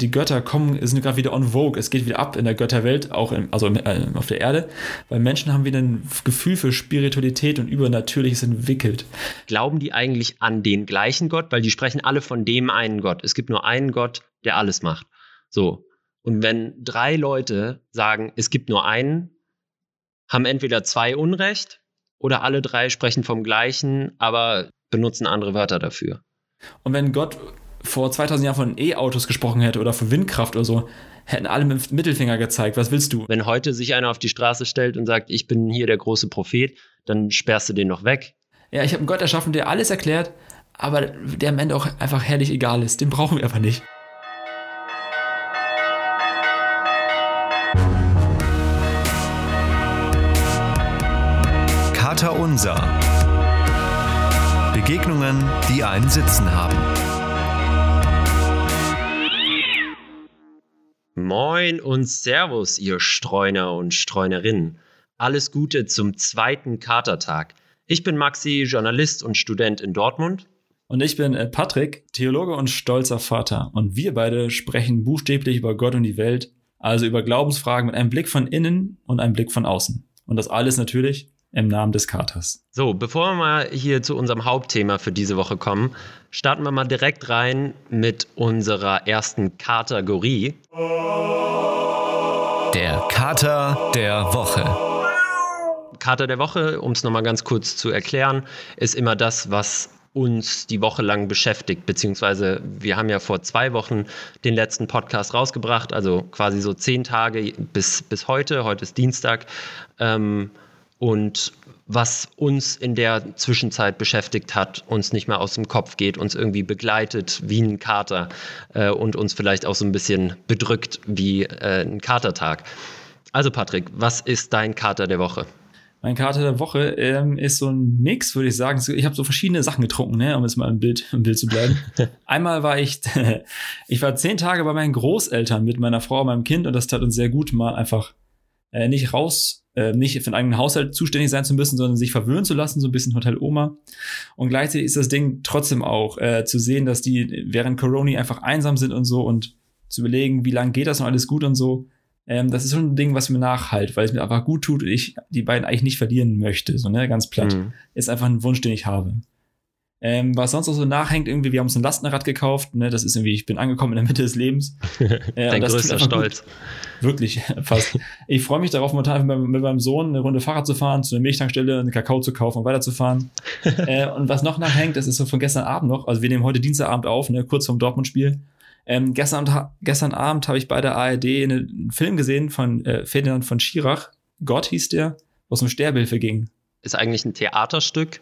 die Götter kommen, sind gerade wieder on vogue. Es geht wieder ab in der Götterwelt, auch im, also im, äh, auf der Erde, weil Menschen haben wieder ein Gefühl für Spiritualität und Übernatürliches entwickelt. Glauben die eigentlich an den gleichen Gott? Weil die sprechen alle von dem einen Gott. Es gibt nur einen Gott, der alles macht. So. Und wenn drei Leute sagen, es gibt nur einen, haben entweder zwei Unrecht oder alle drei sprechen vom gleichen, aber benutzen andere Wörter dafür. Und wenn Gott vor 2000 Jahren von E-Autos gesprochen hätte oder von Windkraft oder so, hätten alle mit dem Mittelfinger gezeigt. Was willst du? Wenn heute sich einer auf die Straße stellt und sagt, ich bin hier der große Prophet, dann sperrst du den noch weg. Ja, ich habe einen Gott erschaffen, der alles erklärt, aber der am Ende auch einfach herrlich egal ist. Den brauchen wir einfach nicht. Kater Unser. Begegnungen, die einen Sitzen haben. Moin und Servus, ihr Streuner und Streunerinnen. Alles Gute zum zweiten Katertag. Ich bin Maxi, Journalist und Student in Dortmund. Und ich bin äh, Patrick, Theologe und stolzer Vater. Und wir beide sprechen buchstäblich über Gott und die Welt, also über Glaubensfragen mit einem Blick von innen und einem Blick von außen. Und das alles natürlich im Namen des Katers. So, bevor wir mal hier zu unserem Hauptthema für diese Woche kommen, starten wir mal direkt rein mit unserer ersten Kategorie. Der Kater der Woche. Kater der Woche, um es nochmal ganz kurz zu erklären, ist immer das, was uns die Woche lang beschäftigt, beziehungsweise wir haben ja vor zwei Wochen den letzten Podcast rausgebracht, also quasi so zehn Tage bis, bis heute, heute ist Dienstag. Ähm, und was uns in der Zwischenzeit beschäftigt hat, uns nicht mehr aus dem Kopf geht, uns irgendwie begleitet wie ein Kater äh, und uns vielleicht auch so ein bisschen bedrückt wie äh, ein Katertag. Also Patrick, was ist dein Kater der Woche? Mein Kater der Woche ähm, ist so ein Mix, würde ich sagen. Ich habe so verschiedene Sachen getrunken, ne, um jetzt mal im Bild, im Bild zu bleiben. Einmal war ich, ich war zehn Tage bei meinen Großeltern mit meiner Frau und meinem Kind und das tat uns sehr gut, mal einfach äh, nicht raus, äh, nicht für den eigenen Haushalt zuständig sein zu müssen, sondern sich verwöhnen zu lassen, so ein bisschen Hotel Oma. Und gleichzeitig ist das Ding trotzdem auch äh, zu sehen, dass die während Corona einfach einsam sind und so und zu überlegen, wie lange geht das noch alles gut und so. Ähm, das ist schon ein Ding, was mir nachhalt, weil es mir einfach gut tut und ich die beiden eigentlich nicht verlieren möchte. So, ne, ganz platt. Mhm. Ist einfach ein Wunsch, den ich habe. Ähm, was sonst noch so nachhängt, irgendwie, wir haben uns ein Lastenrad gekauft, ne, das ist irgendwie, ich bin angekommen in der Mitte des Lebens. Äh, Dein größter Stolz. Gut. Wirklich, fast. ich freue mich darauf, momentan mit, mit, meinem Sohn eine Runde Fahrrad zu fahren, zu einer Milchtankstelle, einen Kakao zu kaufen und weiterzufahren. äh, und was noch nachhängt, das ist so von gestern Abend noch, also wir nehmen heute Dienstagabend auf, ne, kurz vorm Dortmund-Spiel. Ähm, gestern, gestern Abend habe ich bei der ARD einen Film gesehen von äh, Ferdinand von Schirach, Gott hieß der, wo es um Sterbehilfe ging. Ist eigentlich ein Theaterstück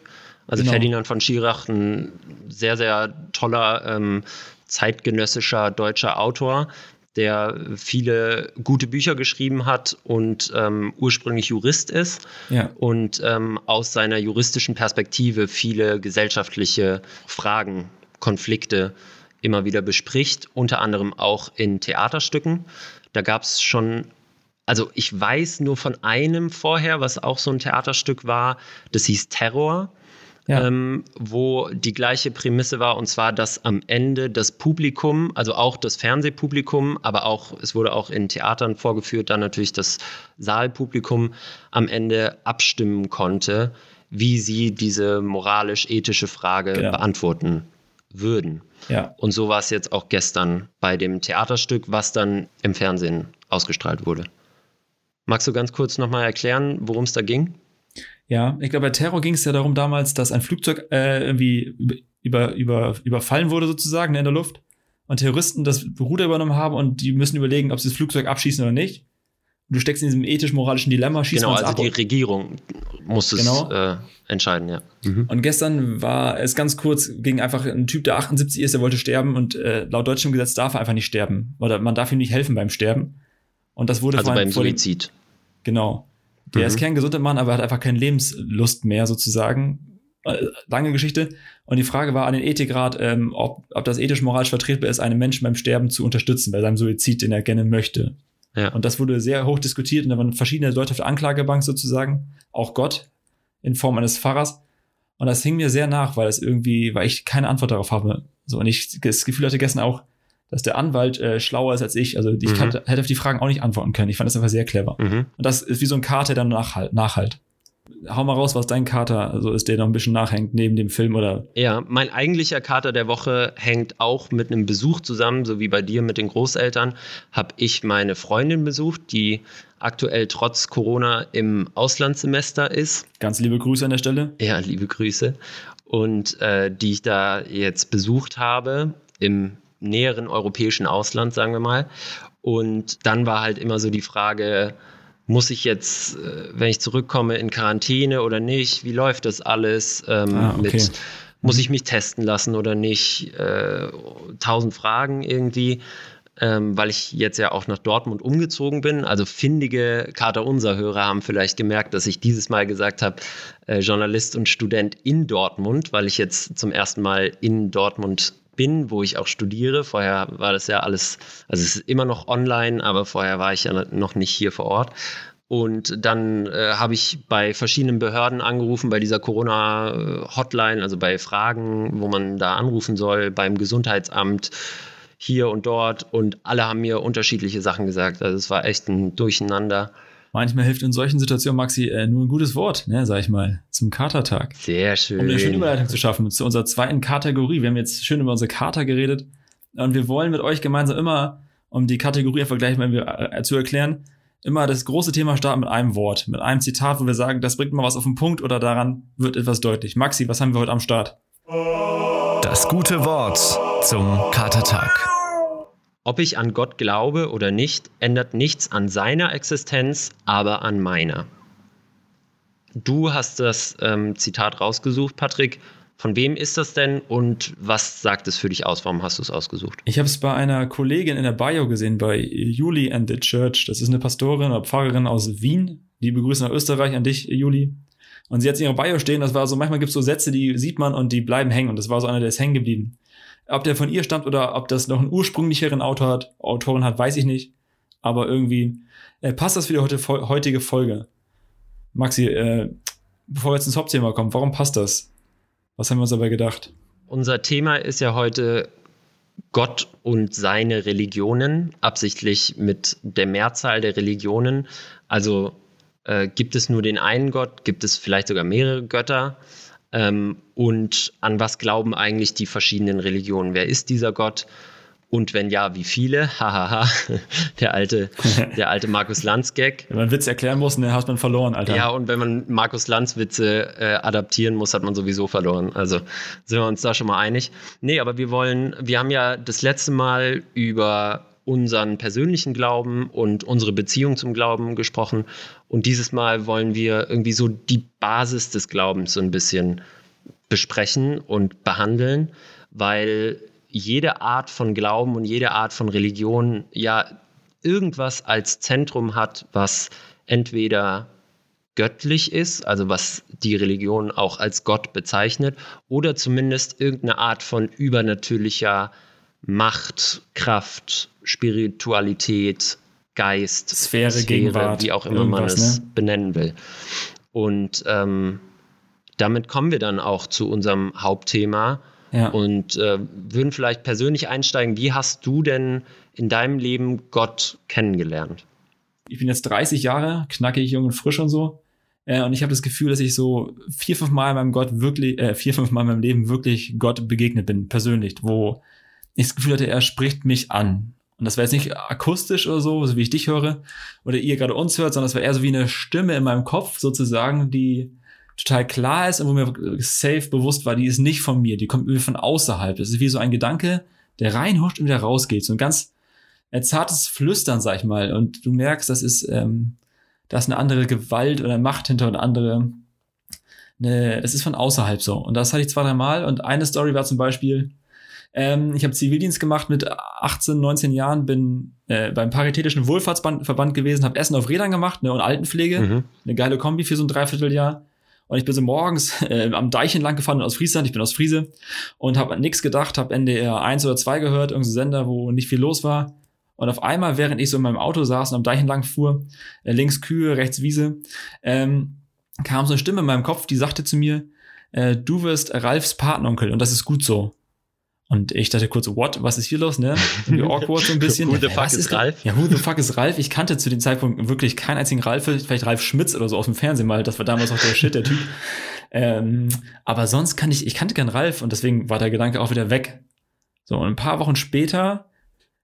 also genau. Ferdinand von Schirach, ein sehr, sehr toller ähm, zeitgenössischer deutscher Autor, der viele gute Bücher geschrieben hat und ähm, ursprünglich Jurist ist ja. und ähm, aus seiner juristischen Perspektive viele gesellschaftliche Fragen, Konflikte immer wieder bespricht, unter anderem auch in Theaterstücken. Da gab es schon also ich weiß nur von einem vorher, was auch so ein Theaterstück war, das hieß Terror ja. ähm, wo die gleiche Prämisse war, und zwar, dass am Ende das Publikum, also auch das Fernsehpublikum, aber auch, es wurde auch in Theatern vorgeführt, dann natürlich das Saalpublikum am Ende abstimmen konnte, wie sie diese moralisch-ethische Frage genau. beantworten würden. Ja. Und so war es jetzt auch gestern bei dem Theaterstück, was dann im Fernsehen ausgestrahlt wurde. Magst du ganz kurz nochmal erklären, worum es da ging? Ja, ich glaube, bei Terror ging es ja darum damals, dass ein Flugzeug äh, irgendwie über, über, überfallen wurde sozusagen in der Luft und Terroristen das Ruder übernommen haben und die müssen überlegen, ob sie das Flugzeug abschießen oder nicht. Und du steckst in diesem ethisch-moralischen Dilemma, schießt Genau, also ab die Regierung muss es genau. äh, entscheiden, ja. Mhm. Und gestern war es ganz kurz, ging einfach ein Typ, der 78 ist, der wollte sterben und äh, laut deutschem Gesetz darf er einfach nicht sterben. Oder man darf ihm nicht helfen beim Sterben. Und das wurde also beim Suizid. Genau. Der mhm. ist kein gesunder Mann, aber hat einfach keine Lebenslust mehr sozusagen. Äh, lange Geschichte. Und die Frage war an den Ethikrat, ähm, ob, ob das ethisch-moralisch vertretbar ist, einen Menschen beim Sterben zu unterstützen, bei seinem Suizid, den er gerne möchte. Ja. Und das wurde sehr hoch diskutiert und da waren verschiedene Leute auf der Anklagebank sozusagen, auch Gott in Form eines Pfarrers. Und das hing mir sehr nach, weil es irgendwie, weil ich keine Antwort darauf habe. So, und ich das Gefühl hatte gestern auch, dass der Anwalt äh, schlauer ist als ich. Also ich Mhm. kann, hätte auf die Fragen auch nicht antworten können. Ich fand das einfach sehr clever. Mhm. Und das ist wie so ein Kater, der nachhalt. nachhalt. Hau mal raus, was dein Kater also ist, der noch ein bisschen nachhängt neben dem Film oder Ja, mein eigentlicher Kater der Woche hängt auch mit einem Besuch zusammen, so wie bei dir mit den Großeltern. Habe ich meine Freundin besucht, die aktuell trotz Corona im Auslandssemester ist. ganz liebe Grüße an der Stelle. Ja, liebe Grüße. Und äh, die ich da jetzt besucht habe im näheren europäischen Ausland, sagen wir mal. Und dann war halt immer so die Frage, muss ich jetzt, äh, wenn ich zurückkomme, in Quarantäne oder nicht? Wie läuft das alles? Ähm, Ah, okay. mit, muss ich mich testen lassen oder nicht? Äh, tausend Fragen irgendwie. Ähm, weil ich jetzt ja auch nach Dortmund umgezogen bin. Also findige Kater unser Hörer haben vielleicht gemerkt, dass ich dieses Mal gesagt habe, äh, Journalist und Student in Dortmund, weil ich jetzt zum ersten Mal in Dortmund bin, wo ich auch studiere. Vorher war das ja alles, also es ist immer noch online, aber vorher war ich ja noch nicht hier vor Ort. Und dann äh, habe ich bei verschiedenen Behörden angerufen, bei dieser Corona-Hotline, also bei Fragen, wo man da anrufen soll, beim Gesundheitsamt hier und dort. Und alle haben mir unterschiedliche Sachen gesagt. Also es war echt ein Durcheinander. Manchmal hilft in solchen Situationen, Maxi, äh, nur ein gutes Wort, ne, sag ich mal, zum Katertag. Sehr schön. Um eine schöne Überleitung zu schaffen zu unserer zweiten Kategorie. Wir haben jetzt schön über unsere Kater geredet und wir wollen mit euch gemeinsam immer, um die Kategorie einfach gleich mal äh, zu erklären, immer das große Thema starten mit einem Wort, mit einem Zitat, wo wir sagen, das bringt mal was auf den Punkt oder daran wird etwas deutlich. Maxi, was haben wir heute am Start? Das gute Wort zum Katertag. Ob ich an Gott glaube oder nicht, ändert nichts an seiner Existenz, aber an meiner. Du hast das ähm, Zitat rausgesucht, Patrick. Von wem ist das denn und was sagt es für dich aus? Warum hast du es ausgesucht? Ich habe es bei einer Kollegin in der Bio gesehen, bei Juli and the Church. Das ist eine Pastorin oder Pfarrerin aus Wien. Liebe Grüße nach Österreich an dich, Juli. Und sie hat in ihrer Bio stehen, das war so, manchmal gibt es so Sätze, die sieht man und die bleiben hängen. Und das war so einer, der ist hängen geblieben. Ob der von ihr stammt oder ob das noch einen ursprünglicheren Autor hat, Autorin hat, weiß ich nicht. Aber irgendwie äh, passt das für die heute, heutige Folge. Maxi, äh, bevor wir jetzt ins Hauptthema kommen, warum passt das? Was haben wir uns dabei gedacht? Unser Thema ist ja heute Gott und seine Religionen, absichtlich mit der Mehrzahl der Religionen. Also äh, gibt es nur den einen Gott, gibt es vielleicht sogar mehrere Götter? Ähm, und an was glauben eigentlich die verschiedenen Religionen? Wer ist dieser Gott? Und wenn ja, wie viele? Hahaha, der alte, der alte Markus Lanz-Gag. Wenn man Witz erklären muss, dann hat man verloren, Alter. Ja, und wenn man Markus Lanz-Witze äh, adaptieren muss, hat man sowieso verloren. Also sind wir uns da schon mal einig. Nee, aber wir wollen, wir haben ja das letzte Mal über unseren persönlichen Glauben und unsere Beziehung zum Glauben gesprochen. Und dieses Mal wollen wir irgendwie so die Basis des Glaubens so ein bisschen besprechen und behandeln, weil jede Art von Glauben und jede Art von Religion ja irgendwas als Zentrum hat, was entweder göttlich ist, also was die Religion auch als Gott bezeichnet, oder zumindest irgendeine Art von übernatürlicher Macht, Kraft, Spiritualität, Geist, Sphäre, Gegenwart, wie auch immer man es ne? benennen will. Und ähm, damit kommen wir dann auch zu unserem Hauptthema Ja. und äh, würden vielleicht persönlich einsteigen. Wie hast du denn in deinem Leben Gott kennengelernt? ich bin jetzt 30 Jahre, knackig, jung und frisch und so. Äh, und ich habe das Gefühl, dass ich so vier, fünf Mal in meinem Gott wirklich, äh, vier, fünf Mal in meinem Leben wirklich Gott begegnet bin, persönlich, wo ich das Gefühl hatte, er spricht mich an. Und das war jetzt nicht akustisch oder so, so wie ich dich höre, oder ihr gerade uns hört, sondern es war eher so wie eine Stimme in meinem Kopf sozusagen, die total klar ist und wo mir safe bewusst war, die ist nicht von mir, die kommt mir von außerhalb. Das ist wie so ein Gedanke, der reinhuscht und wieder rausgeht. So ein ganz ein zartes Flüstern, sag ich mal. Und du merkst, das ist, ähm, da ist eine andere Gewalt oder Macht hinter und andere. Ne, das ist von außerhalb so. Und das hatte ich zwei, drei Mal. Und eine Story war zum Beispiel, ähm, ich habe Zivildienst gemacht mit 18, 19 Jahren, bin äh, beim Paritätischen Wohlfahrtsverband gewesen, habe Essen auf Rädern gemacht ne, und Altenpflege. Mhm. Eine geile Kombi für so ein Dreivierteljahr. Und ich bin so morgens äh, am Deich entlang gefahren aus Friesland, ich bin aus Friese und habe an nichts gedacht, habe NDR 1 oder 2 gehört, irgendein Sender, wo nicht viel los war. Und auf einmal, während ich so in meinem Auto saß und am Deich entlang fuhr, äh, links Kühe, rechts Wiese, ähm, kam so eine Stimme in meinem Kopf, die sagte zu mir, äh, du wirst Ralfs Patenonkel und das ist gut so. Und ich dachte kurz, what, was ist hier los, ne? Irgendwie awkward so ein bisschen. who the fuck ist Ralf? Ja, who the fuck ist Ralf? Ich kannte zu dem Zeitpunkt wirklich keinen einzigen Ralf, vielleicht Ralf Schmitz oder so aus dem Fernsehen mal. Das war damals auch der Shit, der Typ. Ähm, aber sonst kann ich, ich kannte keinen Ralf und deswegen war der Gedanke auch wieder weg. So, und ein paar Wochen später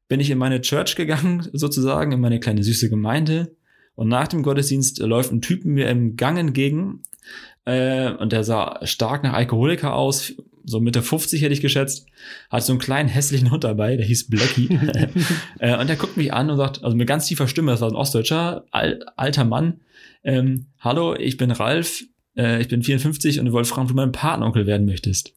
bin ich in meine Church gegangen, sozusagen, in meine kleine süße Gemeinde. Und nach dem Gottesdienst läuft ein Typ mir im Gang entgegen. Äh, und der sah stark nach Alkoholiker aus, so Mitte 50 hätte ich geschätzt, hat so einen kleinen hässlichen Hund dabei, der hieß Blackie. äh, und der guckt mich an und sagt, also mit ganz tiefer Stimme, das war ein Ostdeutscher, al alter Mann, ähm, hallo, ich bin Ralf, äh, ich bin 54 und ich wollte fragen, ob du mein Patenonkel werden möchtest.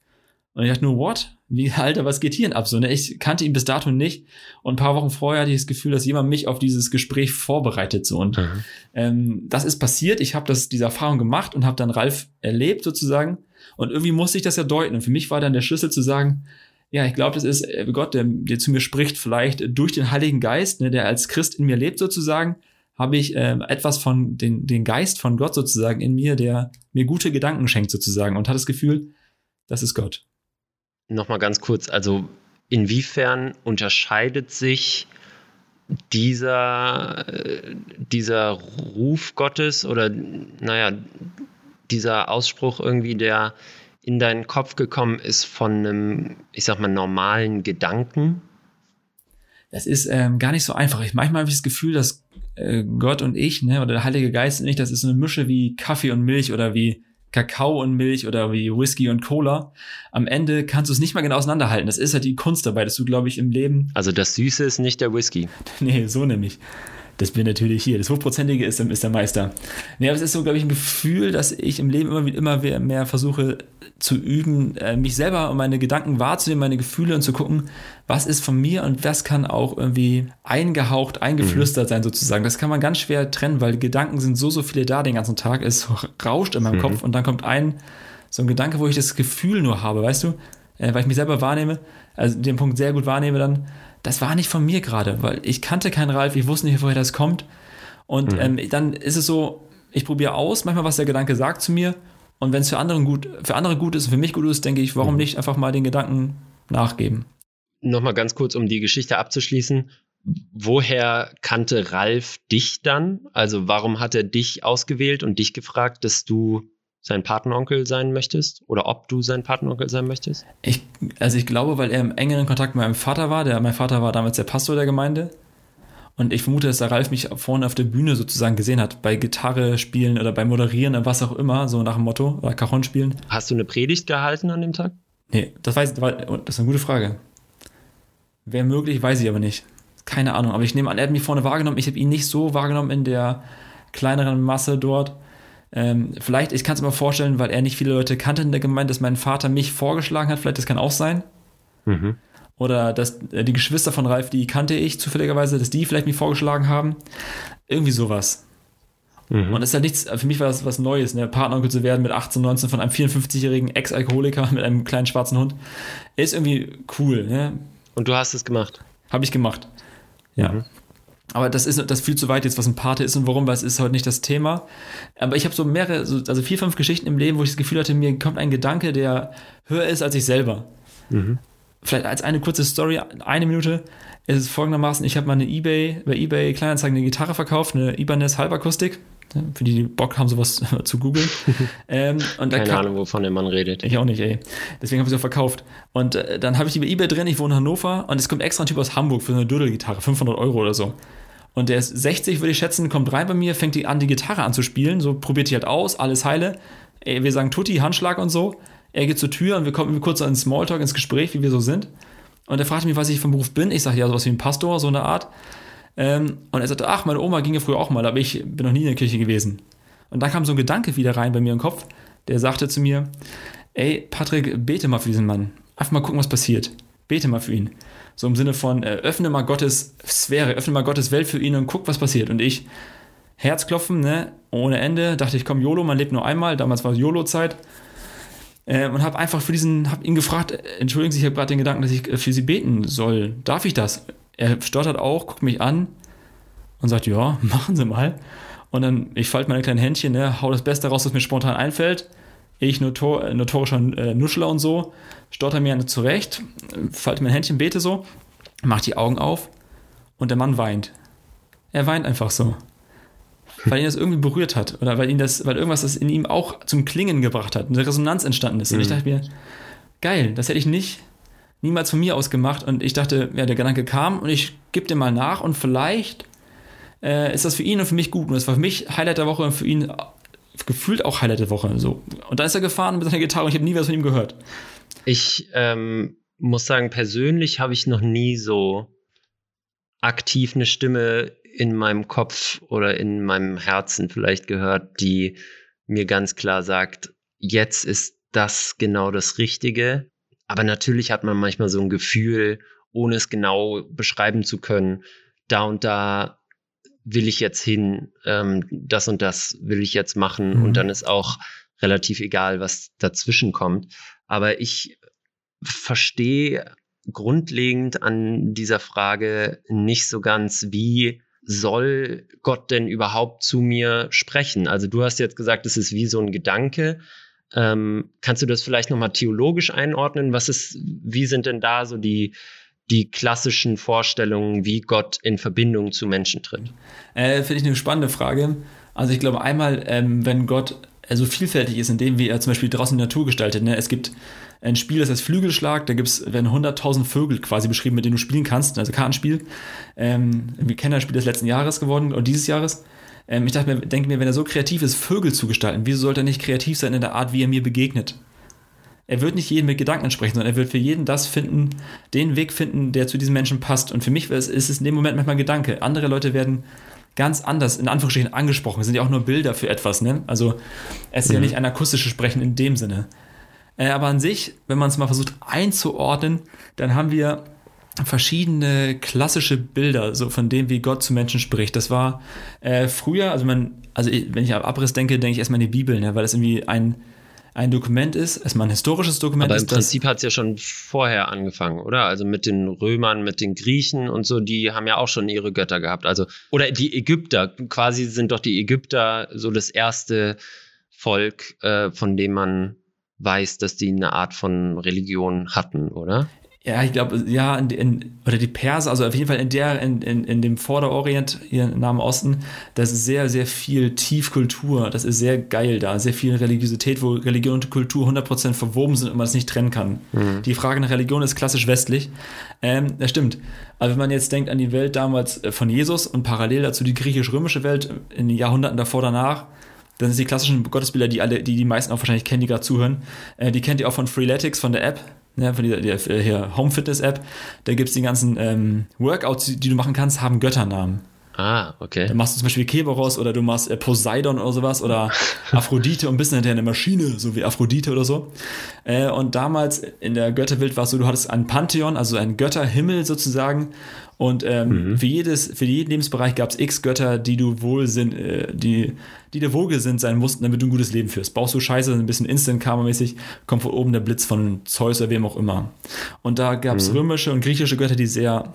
Und ich dachte nur, what? Wie, Alter, was geht hier denn ab? So, ne? Ich kannte ihn bis dato nicht. Und ein paar Wochen vorher hatte ich das Gefühl, dass jemand mich auf dieses Gespräch vorbereitet. So. Und mhm. ähm, das ist passiert. Ich habe das diese Erfahrung gemacht und habe dann Ralf erlebt sozusagen. Und irgendwie musste ich das ja deuten. Und für mich war dann der Schlüssel zu sagen, ja, ich glaube, das ist äh, Gott, der, der zu mir spricht, vielleicht durch den Heiligen Geist, ne, der als Christ in mir lebt sozusagen, habe ich äh, etwas von den, den Geist von Gott sozusagen in mir, der mir gute Gedanken schenkt sozusagen und hat das Gefühl, das ist Gott. Nochmal ganz kurz, also inwiefern unterscheidet sich dieser, äh, dieser Ruf Gottes oder naja, dieser Ausspruch irgendwie, der in deinen Kopf gekommen ist von einem, ich sag mal, normalen Gedanken? Das ist ähm, gar nicht so einfach. Ich manchmal habe ich das Gefühl, dass äh, Gott und ich, ne, oder der Heilige Geist und ich, das ist so eine Mische wie Kaffee und Milch oder wie Kakao und Milch oder wie Whisky und Cola. Am Ende kannst du es nicht mal genau auseinanderhalten. Das ist halt die Kunst dabei, dass du, glaube ich, im Leben. Also das Süße ist nicht der Whisky. nee, so nämlich. Das bin natürlich hier. Das Hochprozentige ist, ist der Meister. Nee, aber es ist so, glaube ich, ein Gefühl, dass ich im Leben immer, immer mehr versuche zu üben, äh, mich selber und meine Gedanken wahrzunehmen, meine Gefühle und zu gucken, was ist von mir und was kann auch irgendwie eingehaucht, eingeflüstert mhm. sein sozusagen. Das kann man ganz schwer trennen, weil Gedanken sind so, so viele da den ganzen Tag. Es rauscht in meinem mhm. Kopf und dann kommt ein, so ein Gedanke, wo ich das Gefühl nur habe, weißt du? Äh, weil ich mich selber wahrnehme, also den Punkt sehr gut wahrnehme dann, das war nicht von mir gerade, weil ich kannte keinen Ralf, ich wusste nicht, woher das kommt. Und mhm. ähm, dann ist es so, ich probiere aus, manchmal, was der Gedanke sagt zu mir. Und wenn es für andere gut, für andere gut ist, für mich gut ist, denke ich, warum mhm. nicht einfach mal den Gedanken nachgeben? Nochmal ganz kurz, um die Geschichte abzuschließen. Woher kannte Ralf dich dann? Also warum hat er dich ausgewählt und dich gefragt, dass du sein Patenonkel sein möchtest oder ob du sein Patenonkel sein möchtest? Ich, also ich glaube, weil er im engeren Kontakt mit meinem Vater war. Der, mein Vater war damals der Pastor der Gemeinde. Und ich vermute, dass der Ralf mich vorne auf der Bühne sozusagen gesehen hat, bei Gitarre spielen oder bei Moderieren oder was auch immer, so nach dem Motto, oder Cajon spielen. Hast du eine Predigt gehalten an dem Tag? Nee, das weiß ich, das ist eine gute Frage. Wäre möglich, weiß ich aber nicht. Keine Ahnung, aber ich nehme an, er hat mich vorne wahrgenommen. Ich habe ihn nicht so wahrgenommen in der kleineren Masse dort. Ähm, vielleicht, ich kann es mir vorstellen, weil er nicht viele Leute kannte in der Gemeinde, dass mein Vater mich vorgeschlagen hat. Vielleicht, das kann auch sein. Mhm. Oder dass äh, die Geschwister von Ralf, die kannte ich zufälligerweise, dass die vielleicht mich vorgeschlagen haben. Irgendwie sowas. Mhm. Und das ist ja nichts, für mich war das was Neues, ne? Partneronkel zu werden mit 18, 19 von einem 54-jährigen Ex-Alkoholiker mit einem kleinen schwarzen Hund. Ist irgendwie cool, ne? Und du hast es gemacht? Habe ich gemacht. Ja. Mhm. Aber das ist das viel zu weit jetzt, was ein Pate ist und warum, weil es ist heute nicht das Thema. Aber ich habe so mehrere, also vier, fünf Geschichten im Leben, wo ich das Gefühl hatte, mir kommt ein Gedanke, der höher ist als ich selber. Mhm. Vielleicht als eine kurze Story, eine Minute, ist es folgendermaßen, ich habe mal eine Ebay, bei Ebay Kleinanzeigen eine Gitarre verkauft, eine Ibanez Halbakustik. Für die, die Bock haben, sowas zu googeln. ähm, Keine kam, Ahnung, wovon der Mann redet. Ich auch nicht, ey. Deswegen habe ich sie auch verkauft. Und äh, dann habe ich die bei Ebay drin, ich wohne in Hannover und es kommt extra ein Typ aus Hamburg für eine Dödelgitarre, 500 Euro oder so. Und der ist 60, würde ich schätzen, kommt rein bei mir, fängt die an, die Gitarre anzuspielen, so probiert die halt aus, alles heile. Wir sagen Tutti, Handschlag und so. Er geht zur Tür und wir kommen kurz ins Smalltalk, ins Gespräch, wie wir so sind. Und er fragt mich, was ich vom Beruf bin. Ich sage, ja, sowas wie ein Pastor, so eine Art. Ähm, und er sagte, ach, meine Oma ging ja früher auch mal, aber ich bin noch nie in der Kirche gewesen. Und dann kam so ein Gedanke wieder rein bei mir im Kopf, der sagte zu mir, ey, Patrick, bete mal für diesen Mann. Einfach mal gucken, was passiert. Bete mal für ihn. So im Sinne von, äh, öffne mal Gottes Sphäre, öffne mal Gottes Welt für ihn und guck, was passiert. Und ich, Herzklopfen, ne, ohne Ende, dachte ich, komm, YOLO, man lebt nur einmal, damals war YOLO-Zeit. Äh, und habe einfach für diesen, habe ihn gefragt, äh, entschuldigen Sie, ich habe gerade den Gedanken, dass ich äh, für Sie beten soll. Darf ich das? Er stottert auch, guckt mich an und sagt, ja, machen Sie mal. Und dann, ich falte meine kleinen Händchen, ne, hau das Beste raus, was mir spontan einfällt. Ich, notor, notorischer äh, Nuschler und so, stotter mir zurecht, falte mein Händchen, bete so, mach die Augen auf und der Mann weint. Er weint einfach so. Weil ihn das irgendwie berührt hat. Oder weil ihn das, weil irgendwas das in ihm auch zum Klingen gebracht hat, eine Resonanz entstanden ist. Und ich mhm. dachte mir, geil, das hätte ich nicht niemals von mir aus gemacht. Und ich dachte, ja, der Gedanke kam und ich gebe dem mal nach und vielleicht äh, ist das für ihn und für mich gut. Und das war für mich Highlight der Woche und für ihn gefühlt auch Highlight der Woche. So. Und da ist er gefahren mit seiner Gitarre und ich habe nie was von ihm gehört. Ich ähm, muss sagen, persönlich habe ich noch nie so aktiv eine Stimme in meinem Kopf oder in meinem Herzen vielleicht gehört, die mir ganz klar sagt, jetzt ist das genau das Richtige. Aber natürlich hat man manchmal so ein Gefühl, ohne es genau beschreiben zu können, da und da will ich jetzt hin, ähm, das und das will ich jetzt machen. Mhm. Und dann ist auch relativ egal, was dazwischen kommt. Aber ich verstehe grundlegend an dieser Frage nicht so ganz, wie soll Gott denn überhaupt zu mir sprechen? Also du hast jetzt gesagt, es ist wie so ein Gedanke. Ähm, kannst du das vielleicht nochmal theologisch einordnen? Was ist, wie sind denn da so die, die klassischen Vorstellungen, wie Gott in Verbindung zu Menschen tritt? Äh, Finde ich eine spannende Frage. Also ich glaube einmal, ähm, wenn Gott so also vielfältig ist, in dem wie er zum Beispiel draußen die Natur gestaltet. Ne? Es gibt ein Spiel, das heißt Flügelschlag, da gibt's, werden 100.000 Vögel quasi beschrieben, mit denen du spielen kannst, also Kartenspiel. Ähm, wir kennen das Spiel des letzten Jahres geworden, oder dieses Jahres. Ähm, ich dachte mir, denke mir, wenn er so kreativ ist, Vögel zu gestalten, wieso sollte er nicht kreativ sein in der Art, wie er mir begegnet? Er wird nicht jeden mit Gedanken ansprechen, sondern er wird für jeden das finden, den Weg finden, der zu diesem Menschen passt. Und für mich ist es in dem Moment manchmal ein Gedanke. Andere Leute werden ganz anders, in Anführungsstrichen, angesprochen. Es sind ja auch nur Bilder für etwas, ne? Also es ist mhm. ja nicht ein akustisches Sprechen in dem Sinne. Äh, aber an sich, wenn man es mal versucht einzuordnen, dann haben wir verschiedene klassische Bilder, so von dem, wie Gott zu Menschen spricht. Das war äh, früher, also man, also wenn ich an Abriss denke, denke ich erstmal an die Bibel, ne, weil das irgendwie ein, ein Dokument ist, erstmal ein historisches Dokument Aber ist. im Prinzip hat es ja schon vorher angefangen, oder? Also mit den Römern, mit den Griechen und so, die haben ja auch schon ihre Götter gehabt. Also, oder die Ägypter, quasi sind doch die Ägypter so das erste Volk, äh, von dem man weiß, dass die eine Art von Religion hatten, oder? Ja, ich glaube, ja, in, in, oder die Perser, also auf jeden Fall in der, in, in, in dem Vorderorient, hier im Nahen Osten, das ist sehr, sehr viel Tiefkultur, das ist sehr geil da, sehr viel Religiosität, wo Religion und Kultur 100% verwoben sind und man es nicht trennen kann. Mhm. Die Frage nach Religion ist klassisch westlich. Ähm, das stimmt. Aber wenn man jetzt denkt an die Welt damals äh, von Jesus und parallel dazu die griechisch-römische Welt in den Jahrhunderten davor, danach, das sind die klassischen Gottesbilder, die alle, die die meisten auch wahrscheinlich kennen, die gerade zuhören. Äh, die kennt ihr auch von Freeletics, von der App, ja, von dieser, der, hier Home Fitness App. Da gibt es die ganzen ähm, Workouts, die du machen kannst, haben Götternamen. Ah, okay. Dann machst du zum Beispiel Keberos oder du machst äh, Poseidon oder sowas oder Aphrodite und bist dann hinterher eine Maschine, so wie Aphrodite oder so. Äh, und damals in der Götterwelt war es so, du hattest ein Pantheon, also ein Götterhimmel sozusagen. Und ähm, mhm. für, jedes, für jeden Lebensbereich gab es x Götter, die du wohlsinn, äh, die, die dir wohlgesinnt sein mussten, damit du ein gutes Leben führst. Baust du Scheiße, ein bisschen Instant-Karma-mäßig, kommt von oben der Blitz von Zeus oder wem auch immer. Und da gab es mhm. römische und griechische Götter, die sehr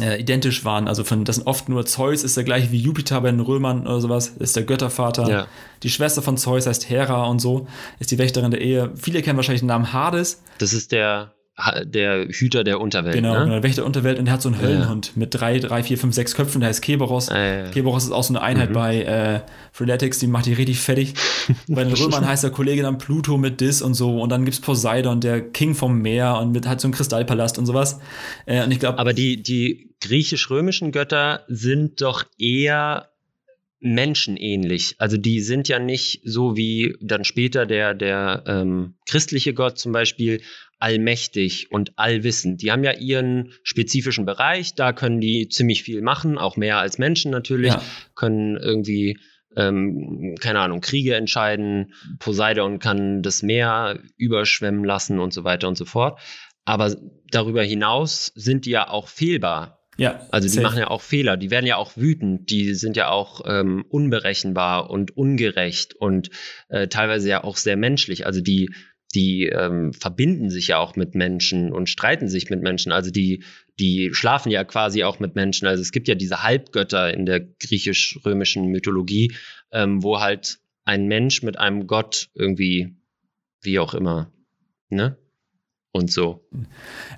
äh, identisch waren. Also von, das sind oft nur Zeus ist der gleiche wie Jupiter bei den Römern oder sowas, ist der Göttervater. Ja. Die Schwester von Zeus heißt Hera und so, ist die Wächterin der Ehe. Viele kennen wahrscheinlich den Namen Hades. Das ist der der Hüter der Unterwelt. Genau, ne? der Wächter der Unterwelt und der hat so einen Höllenhund ja. mit drei, drei, vier, fünf, sechs Köpfen, der heißt Keberos. Ah, ja, ja. Keberos ist auch so eine Einheit mhm. bei äh, Freeletics, die macht die richtig fertig. bei den Römern heißt der Kollege dann Pluto mit Dis und so und dann gibt's Poseidon, der King vom Meer und mit hat so einen Kristallpalast und sowas. Äh, und ich glaube. Aber die, die griechisch-römischen Götter sind doch eher menschenähnlich. Also die sind ja nicht so wie dann später der, der ähm, christliche Gott zum Beispiel allmächtig und allwissend. Die haben ja ihren spezifischen Bereich, da können die ziemlich viel machen, auch mehr als Menschen natürlich, ja. können irgendwie ähm, keine Ahnung, Kriege entscheiden, Poseidon kann das Meer überschwemmen lassen und so weiter und so fort. Aber darüber hinaus sind die ja auch fehlbar. Ja, also die safe. machen ja auch Fehler, die werden ja auch wütend, die sind ja auch ähm, unberechenbar und ungerecht und äh, teilweise ja auch sehr menschlich. Also die, die ähm, verbinden sich ja auch mit Menschen und streiten sich mit Menschen. Also die, die schlafen ja quasi auch mit Menschen. Also es gibt ja diese Halbgötter in der griechisch-römischen Mythologie, ähm, wo halt ein Mensch mit einem Gott irgendwie wie auch immer. Ne? Und so.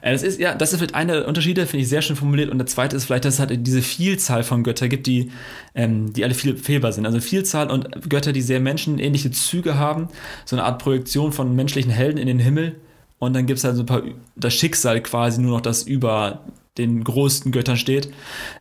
Äh, das ist, ja, das ist vielleicht einer der Unterschiede, finde ich sehr schön formuliert. Und der zweite ist vielleicht, dass es halt diese Vielzahl von Göttern gibt, die, ähm, die alle viel fehlbar sind. Also Vielzahl und Götter, die sehr menschenähnliche Züge haben. So eine Art Projektion von menschlichen Helden in den Himmel. Und dann gibt es halt so ein paar, das Schicksal quasi nur noch, das über den größten Göttern steht.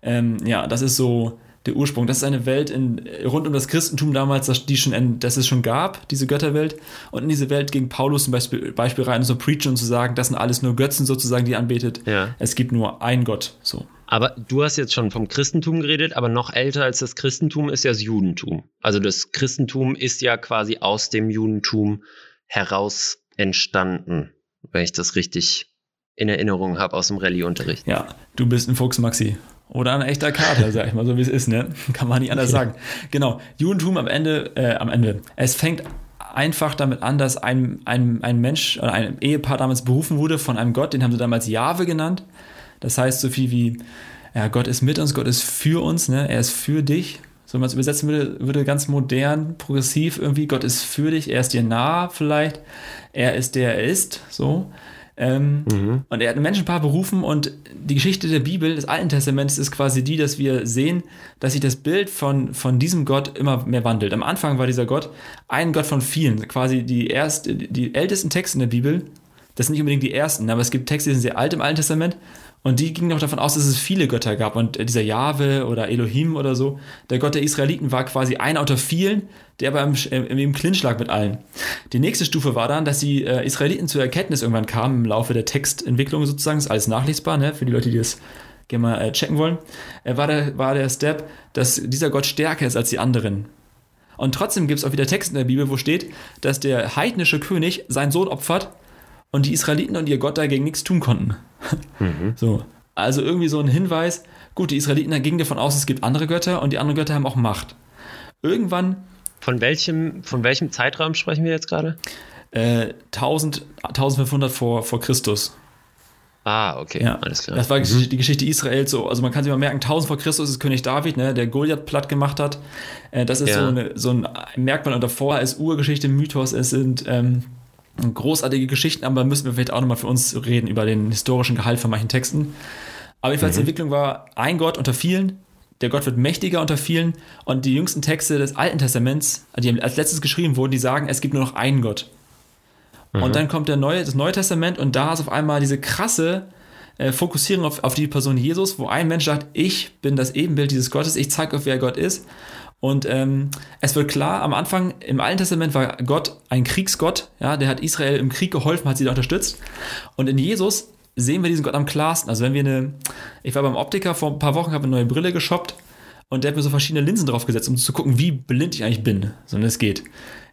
Ähm, ja, das ist so der Ursprung. Das ist eine Welt in, rund um das Christentum damals, das, die schon, das es schon gab, diese Götterwelt. Und in diese Welt ging Paulus zum Beispiel, Beispiel rein, so preachen und zu sagen, das sind alles nur Götzen sozusagen, die anbetet. Ja. Es gibt nur ein Gott. So. Aber du hast jetzt schon vom Christentum geredet, aber noch älter als das Christentum ist ja das Judentum. Also das Christentum ist ja quasi aus dem Judentum heraus entstanden, wenn ich das richtig in Erinnerung habe aus dem Rallye-Unterricht. Ja, du bist ein Fuchs, Maxi. Oder ein echter Kater, sag ich mal, so wie es ist, ne? Kann man nicht anders okay. sagen. Genau. Judentum am Ende, äh, am Ende. Es fängt einfach damit an, dass ein, ein, ein Mensch oder ein Ehepaar damals berufen wurde von einem Gott, den haben sie damals Jahwe genannt. Das heißt so viel wie, ja, Gott ist mit uns, Gott ist für uns, ne? Er ist für dich. So, wenn man es übersetzen würde, würde ganz modern, progressiv irgendwie, Gott ist für dich, er ist dir nah vielleicht, er ist der er ist, so. Ähm, mhm. Und er hat ein Menschenpaar berufen und die Geschichte der Bibel, des Alten Testaments, ist quasi die, dass wir sehen, dass sich das Bild von, von diesem Gott immer mehr wandelt. Am Anfang war dieser Gott ein Gott von vielen, quasi die, erst, die ältesten Texte in der Bibel. Das sind nicht unbedingt die ersten, aber es gibt Texte, die sind sehr alt im Alten Testament und die gingen auch davon aus, dass es viele Götter gab. Und dieser Jahwe oder Elohim oder so, der Gott der Israeliten, war quasi einer unter vielen, der aber im, im, im Clinch lag mit allen. Die nächste Stufe war dann, dass die äh, Israeliten zur Erkenntnis irgendwann kamen im Laufe der Textentwicklung sozusagen. ist alles nachlesbar, ne? für die Leute, die das gerne mal äh, checken wollen. Äh, war, der, war der Step, dass dieser Gott stärker ist als die anderen. Und trotzdem gibt es auch wieder Texte in der Bibel, wo steht, dass der heidnische König seinen Sohn opfert und die Israeliten und ihr Gott dagegen nichts tun konnten. Mhm. So. Also irgendwie so ein Hinweis, gut, die Israeliten gingen davon aus, es gibt andere Götter und die anderen Götter haben auch Macht. Irgendwann. Von welchem, von welchem Zeitraum sprechen wir jetzt gerade? Äh, 1000, 1500 vor, vor Christus. Ah, okay, ja. alles klar. Das war mhm. die Geschichte Israels so. Also man kann sich mal merken, 1000 vor Christus ist König David, ne, der Goliath platt gemacht hat. Äh, das ist ja. so, eine, so ein Merkmal. Und davor ist Urgeschichte, Mythos, es sind ähm, großartige Geschichten, aber müssen wir vielleicht auch nochmal für uns reden über den historischen Gehalt von manchen Texten. Aber jedenfalls mhm. die Entwicklung war ein Gott unter vielen, der Gott wird mächtiger unter vielen und die jüngsten Texte des Alten Testaments, die als letztes geschrieben wurden, die sagen, es gibt nur noch einen Gott. Mhm. Und dann kommt der neue, das Neue Testament und da ist auf einmal diese krasse äh, Fokussierung auf, auf die Person Jesus, wo ein Mensch sagt, ich bin das Ebenbild dieses Gottes, ich zeige euch, wer Gott ist. Und ähm, es wird klar, am Anfang im Alten Testament war Gott ein Kriegsgott, ja, der hat Israel im Krieg geholfen, hat sie da unterstützt. Und in Jesus sehen wir diesen Gott am klarsten. Also wenn wir eine, ich war beim Optiker vor ein paar Wochen, habe eine neue Brille geshoppt und der hat mir so verschiedene Linsen draufgesetzt, um zu gucken, wie blind ich eigentlich bin, sondern es geht.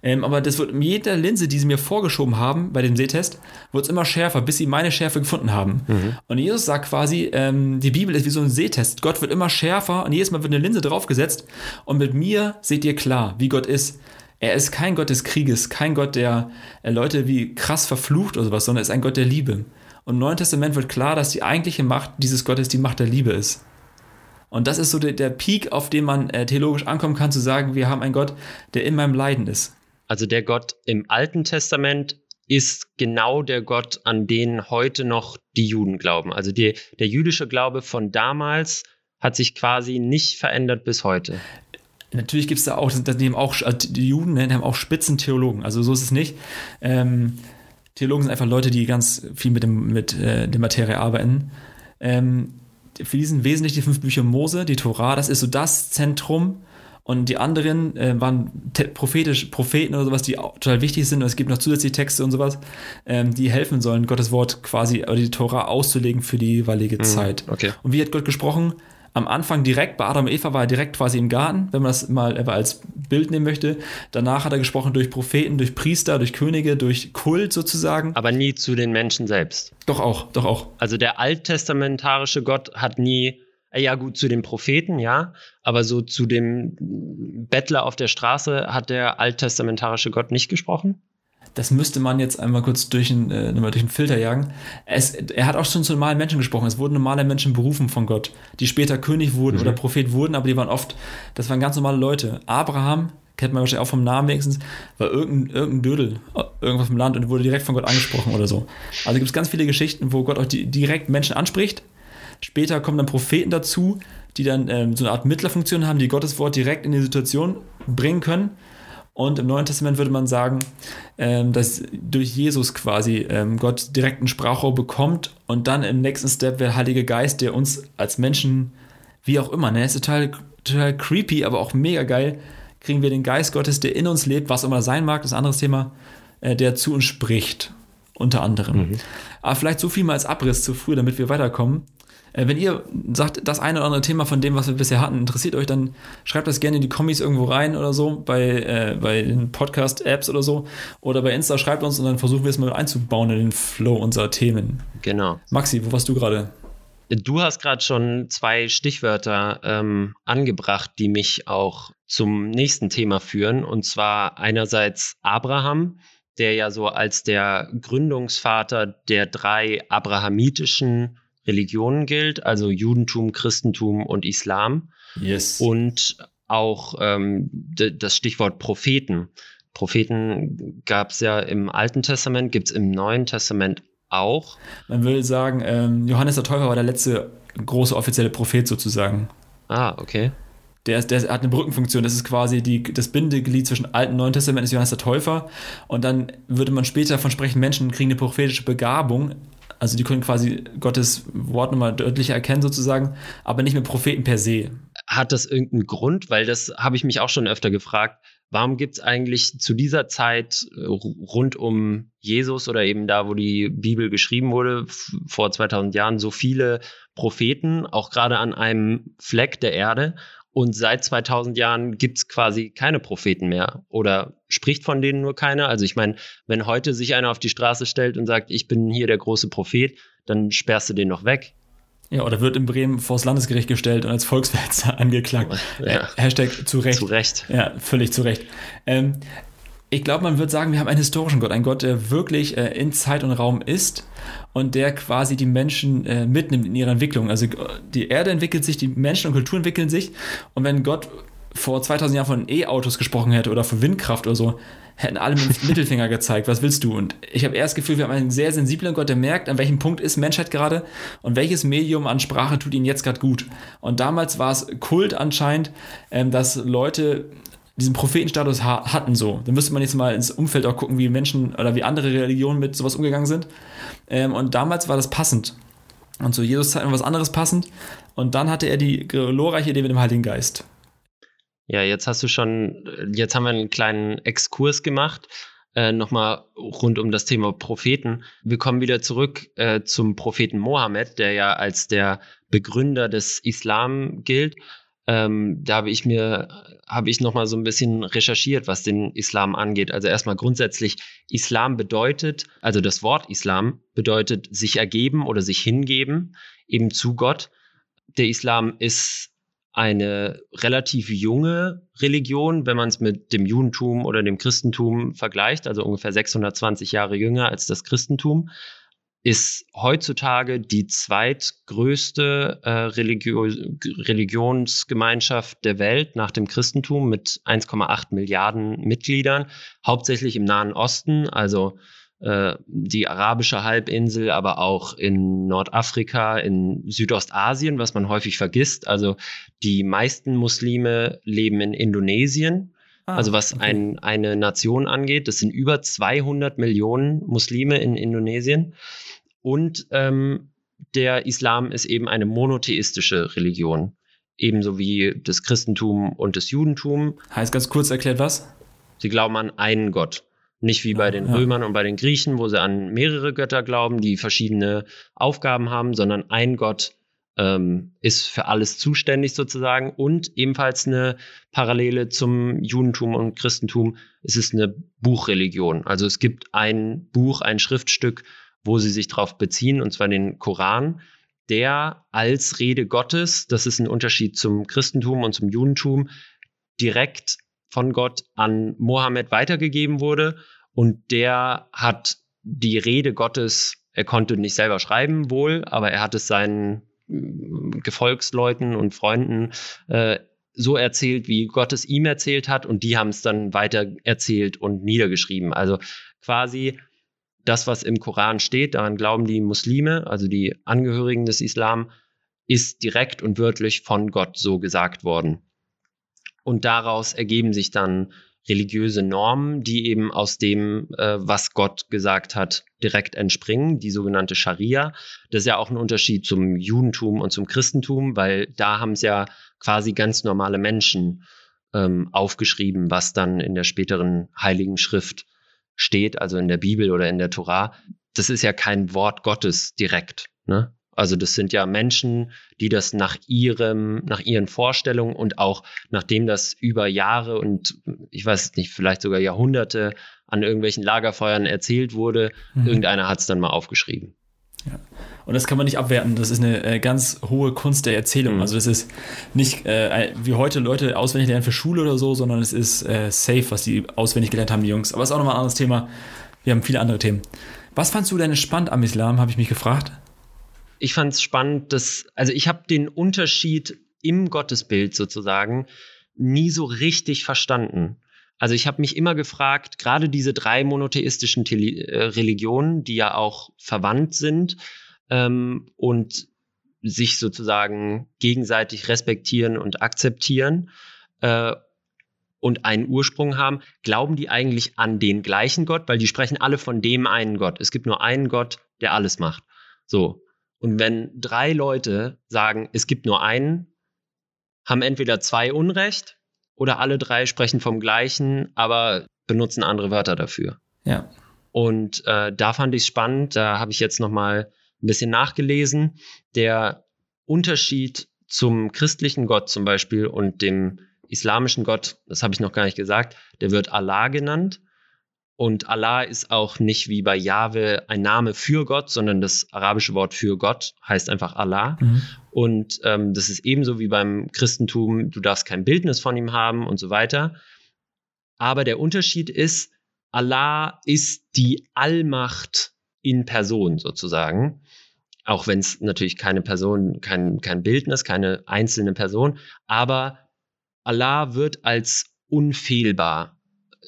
Ähm, aber das wird mit jeder Linse, die sie mir vorgeschoben haben bei dem Sehtest, wird es immer schärfer, bis sie meine Schärfe gefunden haben. Mhm. Und Jesus sagt quasi, ähm, die Bibel ist wie so ein Sehtest. Gott wird immer schärfer und jedes Mal wird eine Linse draufgesetzt und mit mir seht ihr klar, wie Gott ist. Er ist kein Gott des Krieges, kein Gott, der äh, Leute wie krass verflucht oder sowas, sondern er ist ein Gott der Liebe. Und im Neuen Testament wird klar, dass die eigentliche Macht dieses Gottes die Macht der Liebe ist. Und das ist so der, der Peak, auf dem man äh, theologisch ankommen kann, zu sagen, wir haben einen Gott, der in meinem Leiden ist. Also der Gott im Alten Testament ist genau der Gott, an den heute noch die Juden glauben. Also die, der jüdische Glaube von damals hat sich quasi nicht verändert bis heute. Natürlich gibt es da auch, die, haben auch, also die Juden die haben auch Spitzentheologen, also so ist es nicht. Ähm, Theologen sind einfach Leute, die ganz viel mit, dem, mit äh, der Materie arbeiten. Ähm, für die sind wesentlich die fünf Bücher Mose, die Torah, das ist so das Zentrum und die anderen äh, waren prophetisch, Propheten oder sowas, die auch total wichtig sind. Und es gibt noch zusätzliche Texte und sowas, ähm, die helfen sollen, Gottes Wort quasi oder die Tora auszulegen für die jeweilige mhm, Zeit. Okay. Und wie hat Gott gesprochen? Am Anfang direkt, bei Adam und Eva war er direkt quasi im Garten, wenn man das mal als Bild nehmen möchte. Danach hat er gesprochen durch Propheten, durch Priester, durch Könige, durch Kult sozusagen. Aber nie zu den Menschen selbst. Doch auch, doch auch. Also der alttestamentarische Gott hat nie ja gut, zu den Propheten, ja, aber so zu dem Bettler auf der Straße hat der alttestamentarische Gott nicht gesprochen? Das müsste man jetzt einmal kurz durch einen, äh, durch einen Filter jagen. Es, er hat auch schon zu normalen Menschen gesprochen. Es wurden normale Menschen berufen von Gott, die später König wurden mhm. oder Prophet wurden, aber die waren oft, das waren ganz normale Leute. Abraham kennt man wahrscheinlich auch vom Namen wenigstens, war irgendein, irgendein Dödel, irgendwas vom Land und wurde direkt von Gott angesprochen oder so. Also gibt es ganz viele Geschichten, wo Gott auch die, direkt Menschen anspricht. Später kommen dann Propheten dazu, die dann ähm, so eine Art Mittlerfunktion haben, die Gottes Wort direkt in die Situation bringen können. Und im Neuen Testament würde man sagen, ähm, dass durch Jesus quasi ähm, Gott direkt einen Sprachrohr bekommt und dann im nächsten Step der Heilige Geist, der uns als Menschen, wie auch immer, ne, ist total, total creepy, aber auch mega geil, kriegen wir den Geist Gottes, der in uns lebt, was immer sein mag, das ist ein anderes Thema, äh, der zu uns spricht, unter anderem. Mhm. Aber vielleicht so viel mal als Abriss zu früh, damit wir weiterkommen. Äh, wenn ihr sagt, das eine oder andere Thema von dem, was wir bisher hatten, interessiert euch, dann schreibt das gerne in die Kommis irgendwo rein oder so, bei, äh, bei den Podcast-Apps oder so. Oder bei Insta schreibt uns und dann versuchen wir es mal einzubauen in den Flow unserer Themen. Genau. Maxi, wo warst du gerade? Du hast gerade schon zwei Stichwörter ähm, angebracht, die mich auch zum nächsten Thema führen. Und zwar einerseits Abraham, der ja so als der Gründungsvater der drei abrahamitischen Religionen gilt, also Judentum, Christentum und Islam. Yes. Und auch ähm, das Stichwort Propheten. Propheten gab es ja im Alten Testament, gibt es im Neuen Testament auch. Man würde sagen, ähm, Johannes der Täufer war der letzte große offizielle Prophet sozusagen. Ah, okay. Der, ist, der hat eine Brückenfunktion. Das ist quasi die, das Bindeglied zwischen Alten und Neuen Testament ist Johannes der Täufer. Und dann würde man später davon sprechen, Menschen kriegen eine prophetische Begabung. Also die können quasi Gottes Wort nochmal deutlicher erkennen sozusagen, aber nicht mehr Propheten per se. Hat das irgendeinen Grund? Weil das habe ich mich auch schon öfter gefragt. Warum gibt es eigentlich zu dieser Zeit äh, rund um Jesus oder eben da, wo die Bibel geschrieben wurde, vor 2000 Jahren, so viele Propheten, auch gerade an einem Fleck der Erde? Und seit 2000 Jahren gibt es quasi keine Propheten mehr oder spricht von denen nur keiner. Also ich meine, wenn heute sich einer auf die Straße stellt und sagt, ich bin hier der große Prophet, dann sperrst du den noch weg. Ja, oder wird in Bremen vors Landesgericht gestellt und als Volksverhetzer angeklagt. Ja. Hashtag zu Recht. Zu Recht. Ja, völlig zu Recht. Ähm, ich glaube, man wird sagen, wir haben einen historischen Gott, einen Gott, der wirklich äh, in Zeit und Raum ist und der quasi die Menschen äh, mitnimmt in ihrer Entwicklung. Also die Erde entwickelt sich, die Menschen und Kultur entwickeln sich und wenn Gott vor 2000 Jahren von E-Autos gesprochen hätte oder von Windkraft oder so, hätten alle mit dem Mittelfinger gezeigt, was willst du? Und ich habe eher das Gefühl, wir haben einen sehr sensiblen Gott, der merkt, an welchem Punkt ist Menschheit gerade und welches Medium an Sprache tut ihnen jetzt gerade gut. Und damals war es Kult anscheinend, ähm, dass Leute diesen Prophetenstatus ha hatten so. Dann müsste man jetzt mal ins Umfeld auch gucken, wie Menschen oder wie andere Religionen mit sowas umgegangen sind. Ähm, und damals war das passend. Und zu Jesus Zeit was anderes passend. Und dann hatte er die glorreiche Idee mit dem Heiligen Geist. Ja, jetzt hast du schon, jetzt haben wir einen kleinen Exkurs gemacht. Äh, Nochmal rund um das Thema Propheten. Wir kommen wieder zurück äh, zum Propheten Mohammed, der ja als der Begründer des Islam gilt. Ähm, da habe ich mir, habe ich noch mal so ein bisschen recherchiert, was den Islam angeht. Also erstmal grundsätzlich, Islam bedeutet, also das Wort Islam bedeutet sich ergeben oder sich hingeben, eben zu Gott. Der Islam ist eine relativ junge Religion, wenn man es mit dem Judentum oder dem Christentum vergleicht, also ungefähr 620 Jahre jünger als das Christentum ist heutzutage die zweitgrößte äh, Religio Religionsgemeinschaft der Welt nach dem Christentum mit 1,8 Milliarden Mitgliedern, hauptsächlich im Nahen Osten, also äh, die arabische Halbinsel, aber auch in Nordafrika, in Südostasien, was man häufig vergisst. Also die meisten Muslime leben in Indonesien. Ah, also was okay. ein, eine Nation angeht, das sind über 200 Millionen Muslime in Indonesien. Und ähm, der Islam ist eben eine monotheistische Religion, ebenso wie das Christentum und das Judentum. Heißt ganz kurz erklärt was? Sie glauben an einen Gott. Nicht wie bei den ja. Römern und bei den Griechen, wo sie an mehrere Götter glauben, die verschiedene Aufgaben haben, sondern ein Gott ähm, ist für alles zuständig sozusagen. Und ebenfalls eine Parallele zum Judentum und Christentum, es ist eine Buchreligion. Also es gibt ein Buch, ein Schriftstück, wo sie sich darauf beziehen, und zwar den Koran, der als Rede Gottes, das ist ein Unterschied zum Christentum und zum Judentum, direkt von Gott an Mohammed weitergegeben wurde. Und der hat die Rede Gottes, er konnte nicht selber schreiben wohl, aber er hat es seinen Gefolgsleuten und Freunden äh, so erzählt, wie Gott es ihm erzählt hat und die haben es dann weiter erzählt und niedergeschrieben. Also quasi das, was im Koran steht, daran glauben die Muslime, also die Angehörigen des Islam, ist direkt und wörtlich von Gott so gesagt worden. Und daraus ergeben sich dann religiöse Normen, die eben aus dem, äh, was Gott gesagt hat, direkt entspringen, die sogenannte Scharia. Das ist ja auch ein Unterschied zum Judentum und zum Christentum, weil da haben es ja quasi ganz normale Menschen ähm, aufgeschrieben, was dann in der späteren Heiligen Schrift steht, also in der Bibel oder in der Torah. Das ist ja kein Wort Gottes direkt. Ne? Also das sind ja Menschen, die das nach ihrem, nach ihren Vorstellungen und auch nachdem das über Jahre und ich weiß nicht, vielleicht sogar Jahrhunderte an irgendwelchen Lagerfeuern erzählt wurde, mhm. irgendeiner hat es dann mal aufgeschrieben. Ja. Und das kann man nicht abwerten. Das ist eine äh, ganz hohe Kunst der Erzählung. Mhm. Also das ist nicht äh, wie heute Leute auswendig lernen für Schule oder so, sondern es ist äh, safe, was die auswendig gelernt haben, die Jungs. Aber es ist auch nochmal ein anderes Thema. Wir haben viele andere Themen. Was fandst du denn spannend am Islam, habe ich mich gefragt? Ich fand es spannend, dass, also ich habe den Unterschied im Gottesbild sozusagen nie so richtig verstanden. Also ich habe mich immer gefragt, gerade diese drei monotheistischen Tele äh, Religionen, die ja auch verwandt sind ähm, und sich sozusagen gegenseitig respektieren und akzeptieren äh, und einen Ursprung haben, glauben die eigentlich an den gleichen Gott? Weil die sprechen alle von dem einen Gott. Es gibt nur einen Gott, der alles macht. So. Und wenn drei Leute sagen, es gibt nur einen, haben entweder zwei Unrecht oder alle drei sprechen vom gleichen, aber benutzen andere Wörter dafür. Ja. Und äh, da fand ich es spannend, da habe ich jetzt noch mal ein bisschen nachgelesen. Der Unterschied zum christlichen Gott zum Beispiel und dem islamischen Gott, das habe ich noch gar nicht gesagt, der wird Allah genannt. Und Allah ist auch nicht wie bei Jahwe ein Name für Gott, sondern das arabische Wort für Gott heißt einfach Allah. Mhm. Und ähm, das ist ebenso wie beim Christentum, du darfst kein Bildnis von ihm haben und so weiter. Aber der Unterschied ist, Allah ist die Allmacht in Person sozusagen. Auch wenn es natürlich keine Person, kein, kein Bildnis, keine einzelne Person, aber Allah wird als unfehlbar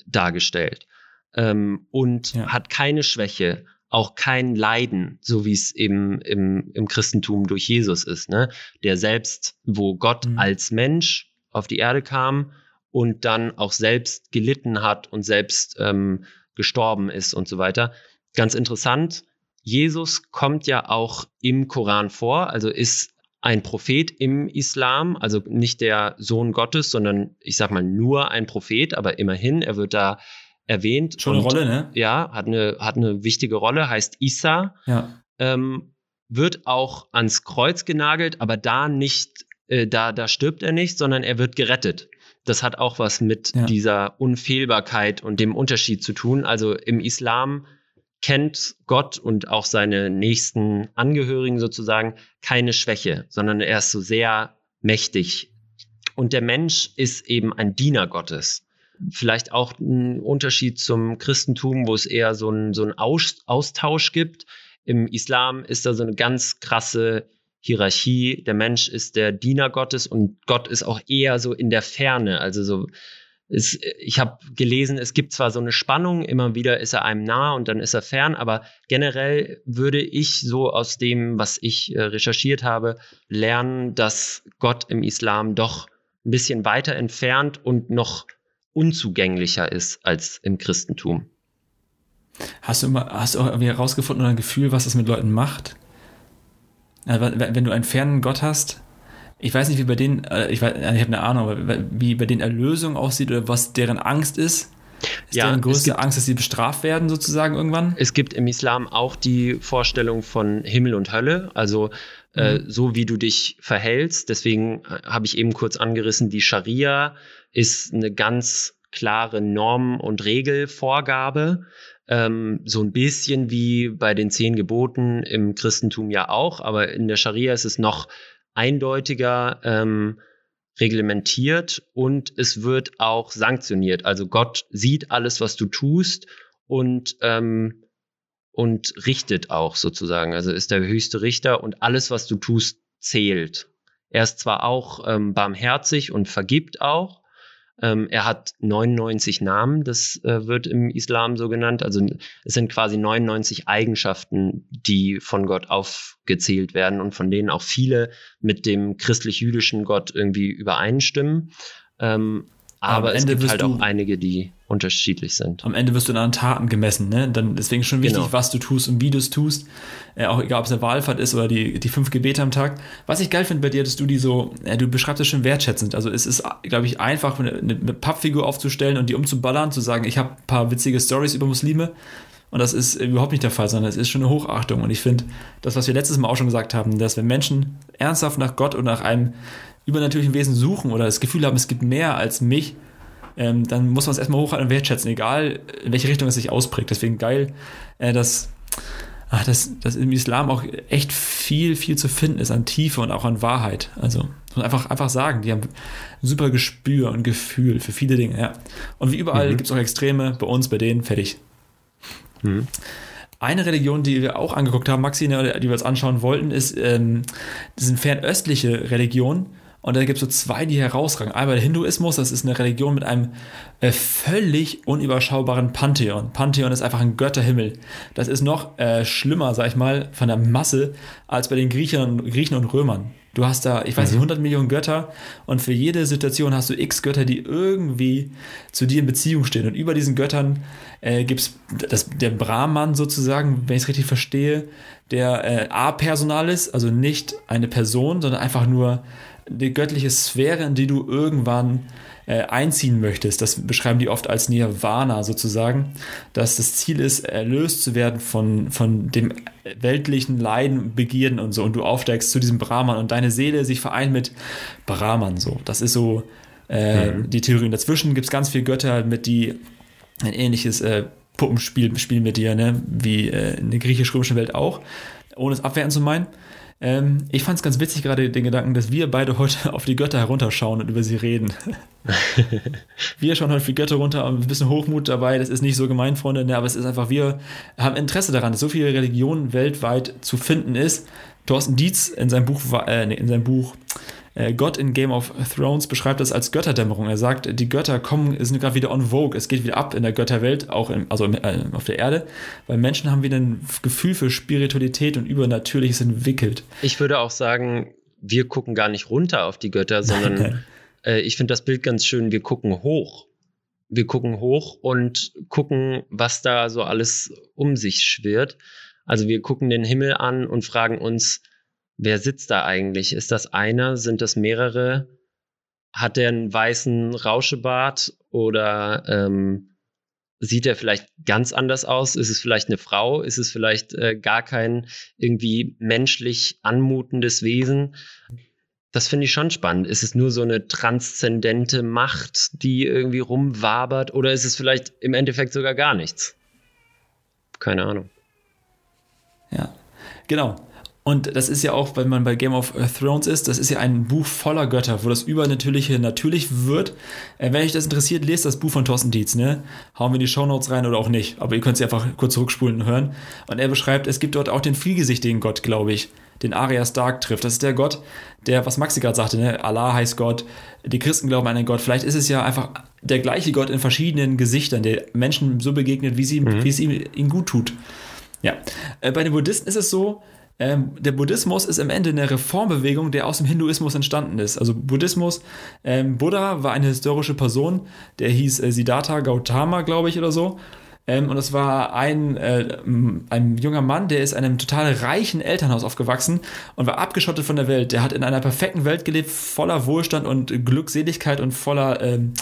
dargestellt ähm, und ja. hat keine Schwäche, auch kein Leiden, so wie es eben im, im Christentum durch Jesus ist, ne? Der selbst, wo Gott mhm. als Mensch auf die Erde kam und dann auch selbst gelitten hat und selbst ähm, gestorben ist und so weiter. Ganz interessant, Jesus kommt ja auch im Koran vor, also ist ein Prophet im Islam, also nicht der Sohn Gottes, sondern ich sag mal nur ein Prophet, aber immerhin, er wird da erwähnt. Schon eine Rolle, ne? Ja, hat eine, hat eine wichtige Rolle, heißt Isa. Ja. Ähm, wird auch ans Kreuz genagelt, aber da nicht, äh, da, da stirbt er nicht, sondern er wird gerettet. Das hat auch was mit ja. dieser Unfehlbarkeit und dem Unterschied zu tun. Also im Islam kennt Gott und auch seine nächsten Angehörigen sozusagen keine Schwäche, sondern er ist so sehr mächtig. Und der Mensch ist eben ein Diener Gottes vielleicht auch ein Unterschied zum Christentum, wo es eher so einen so Austausch gibt. Im Islam ist da so eine ganz krasse Hierarchie. Der Mensch ist der Diener Gottes und Gott ist auch eher so in der Ferne. Also so, ist, ich habe gelesen, es gibt zwar so eine Spannung, immer wieder ist er einem nah und dann ist er fern, aber generell würde ich so aus dem, was ich äh, recherchiert habe, lernen, dass Gott im Islam doch ein bisschen weiter entfernt und noch unzugänglicher ist als im Christentum. Hast du immer, hast du auch irgendwie herausgefunden oder ein Gefühl, was das mit Leuten macht? Also, wenn du einen fernen Gott hast, ich weiß nicht, wie bei denen, äh, ich, weiß, ich habe eine Ahnung, aber wie bei denen Erlösung aussieht oder was deren Angst ist. Ist ja, deren größte gibt, Angst, dass sie bestraft werden, sozusagen irgendwann? Es gibt im Islam auch die Vorstellung von Himmel und Hölle. Also äh, mhm. so wie du dich verhältst. Deswegen äh, habe ich eben kurz angerissen, die Scharia ist eine ganz klare Norm- und Regelvorgabe. Ähm, so ein bisschen wie bei den zehn Geboten im Christentum ja auch, aber in der Scharia ist es noch eindeutiger ähm, reglementiert und es wird auch sanktioniert. Also Gott sieht alles, was du tust und ähm, und richtet auch sozusagen. Also ist der höchste Richter und alles, was du tust, zählt. Er ist zwar auch ähm, barmherzig und vergibt auch, ähm, er hat 99 Namen, das äh, wird im Islam so genannt. Also es sind quasi 99 Eigenschaften, die von Gott aufgezählt werden und von denen auch viele mit dem christlich-jüdischen Gott irgendwie übereinstimmen. Ähm, aber es gibt halt auch einige, die unterschiedlich sind. Am Ende wirst du in deinen Taten gemessen, ne? Dann deswegen schon wichtig, genau. was du tust und wie du es tust. Äh, auch egal, ob es eine Wahlfahrt ist oder die, die fünf Gebete am Tag. Was ich geil finde bei dir, dass du die so, äh, du beschreibst das schon wertschätzend. Also es ist, glaube ich, einfach, eine, eine Pappfigur aufzustellen und die umzuballern, zu sagen, ich habe ein paar witzige Stories über Muslime. Und das ist überhaupt nicht der Fall, sondern es ist schon eine Hochachtung. Und ich finde, das, was wir letztes Mal auch schon gesagt haben, dass wenn Menschen ernsthaft nach Gott und nach einem übernatürlichen Wesen suchen oder das Gefühl haben, es gibt mehr als mich, ähm, dann muss man es erstmal hochhalten und wertschätzen, egal in welche Richtung es sich ausprägt. Deswegen geil, äh, dass, ach, dass, dass im Islam auch echt viel, viel zu finden ist an Tiefe und auch an Wahrheit. Also muss man einfach, einfach sagen, die haben ein super Gespür und Gefühl für viele Dinge. Ja. Und wie überall mhm. gibt es auch Extreme, bei uns, bei denen, fertig. Mhm. Eine Religion, die wir auch angeguckt haben, Maxi, die wir uns anschauen wollten, ist, ähm, das sind fernöstliche Religionen und da gibt es so zwei, die herausragen. Einmal der Hinduismus, das ist eine Religion mit einem äh, völlig unüberschaubaren Pantheon. Pantheon ist einfach ein Götterhimmel. Das ist noch äh, schlimmer, sag ich mal, von der Masse als bei den Griechen, Griechen und Römern. Du hast da, ich weiß nicht, 100 mhm. Millionen Götter und für jede Situation hast du x Götter, die irgendwie zu dir in Beziehung stehen. Und über diesen Göttern äh, gibt es der Brahman sozusagen, wenn ich es richtig verstehe, der äh, A-Personal ist, also nicht eine Person, sondern einfach nur die göttliche Sphäre, in die du irgendwann äh, einziehen möchtest. Das beschreiben die oft als Nirvana sozusagen, dass das Ziel ist, erlöst zu werden von, von dem weltlichen Leiden, Begierden und so. Und du aufsteigst zu diesem Brahman und deine Seele sich vereint mit Brahman so. Das ist so äh, mhm. die Theorie. Und dazwischen gibt es ganz viele Götter, mit die ein ähnliches äh, Puppenspiel spielen mit dir, ne? wie äh, in der griechisch-römischen Welt auch, ohne es abwerten zu meinen. Ähm, ich fand es ganz witzig gerade den Gedanken, dass wir beide heute auf die Götter herunterschauen und über sie reden. wir schauen heute auf die Götter runter, ein bisschen Hochmut dabei, das ist nicht so gemein, Freunde, ne, aber es ist einfach, wir haben Interesse daran, dass so viele Religionen weltweit zu finden ist. Thorsten Dietz in seinem Buch, äh, in seinem Buch Gott in Game of Thrones beschreibt das als Götterdämmerung. Er sagt, die Götter kommen, sind gerade wieder on vogue. Es geht wieder ab in der Götterwelt, auch im, also äh, auf der Erde, weil Menschen haben wieder ein Gefühl für Spiritualität und Übernatürliches entwickelt. Ich würde auch sagen, wir gucken gar nicht runter auf die Götter, sondern äh, ich finde das Bild ganz schön. Wir gucken hoch. Wir gucken hoch und gucken, was da so alles um sich schwirrt. Also wir gucken den Himmel an und fragen uns, wer sitzt da eigentlich? Ist das einer? Sind das mehrere? Hat der einen weißen Rauschebart oder ähm, sieht er vielleicht ganz anders aus? Ist es vielleicht eine Frau? Ist es vielleicht äh, gar kein irgendwie menschlich anmutendes Wesen? Das finde ich schon spannend. Ist es nur so eine transzendente Macht, die irgendwie rumwabert oder ist es vielleicht im Endeffekt sogar gar nichts? Keine Ahnung. Ja, genau. Und das ist ja auch, wenn man bei Game of Thrones ist, das ist ja ein Buch voller Götter, wo das Übernatürliche natürlich wird. Äh, wenn euch das interessiert, lest das Buch von Thorsten Dietz, ne? Hauen wir in die Shownotes rein oder auch nicht. Aber ihr könnt es einfach kurz zurückspulen und hören. Und er beschreibt, es gibt dort auch den vielgesichtigen Gott, glaube ich, den Arya Stark trifft. Das ist der Gott, der, was Maxi gerade sagte, ne? Allah heißt Gott, die Christen glauben an einen Gott. Vielleicht ist es ja einfach der gleiche Gott in verschiedenen Gesichtern, der Menschen so begegnet, wie, sie, mhm. wie es ihm, ihm gut tut. Ja. Äh, bei den Buddhisten ist es so, ähm, der Buddhismus ist am Ende eine Reformbewegung, der aus dem Hinduismus entstanden ist. Also Buddhismus, ähm, Buddha war eine historische Person, der hieß äh, Siddhartha Gautama, glaube ich, oder so. Ähm, und es war ein, äh, ein junger Mann, der ist in einem total reichen Elternhaus aufgewachsen und war abgeschottet von der Welt. Der hat in einer perfekten Welt gelebt, voller Wohlstand und Glückseligkeit und voller ähm,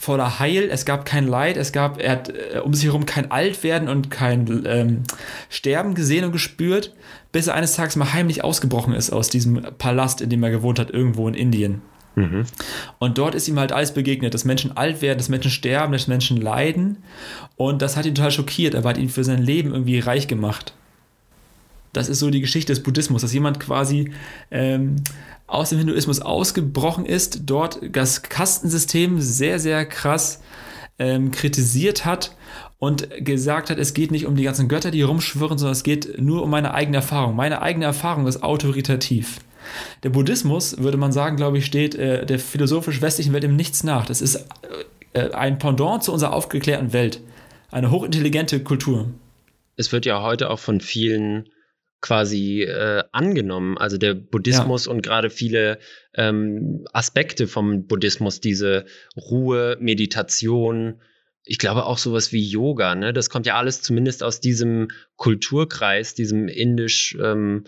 voller Heil, es gab kein Leid, es gab, er hat äh, um sich herum kein Altwerden und kein ähm, Sterben gesehen und gespürt, bis er eines Tages mal heimlich ausgebrochen ist aus diesem Palast, in dem er gewohnt hat, irgendwo in Indien. Mhm. Und dort ist ihm halt alles begegnet, dass Menschen alt werden, dass Menschen sterben, dass Menschen leiden. Und das hat ihn total schockiert, aber hat ihn für sein Leben irgendwie reich gemacht. Das ist so die Geschichte des Buddhismus, dass jemand quasi ähm, aus dem Hinduismus ausgebrochen ist, dort das Kastensystem sehr, sehr krass ähm, kritisiert hat und gesagt hat, es geht nicht um die ganzen Götter, die rumschwirren, sondern es geht nur um meine eigene Erfahrung. Meine eigene Erfahrung ist autoritativ. Der Buddhismus, würde man sagen, glaube ich, steht äh, der philosophisch-westlichen Welt im Nichts nach. Das ist äh, ein Pendant zu unserer aufgeklärten Welt. Eine hochintelligente Kultur. Es wird ja heute auch von vielen quasi äh, angenommen. Also der Buddhismus ja. und gerade viele ähm, Aspekte vom Buddhismus, diese Ruhe, Meditation, ich glaube auch sowas wie Yoga, ne? Das kommt ja alles zumindest aus diesem Kulturkreis, diesem indisch ähm,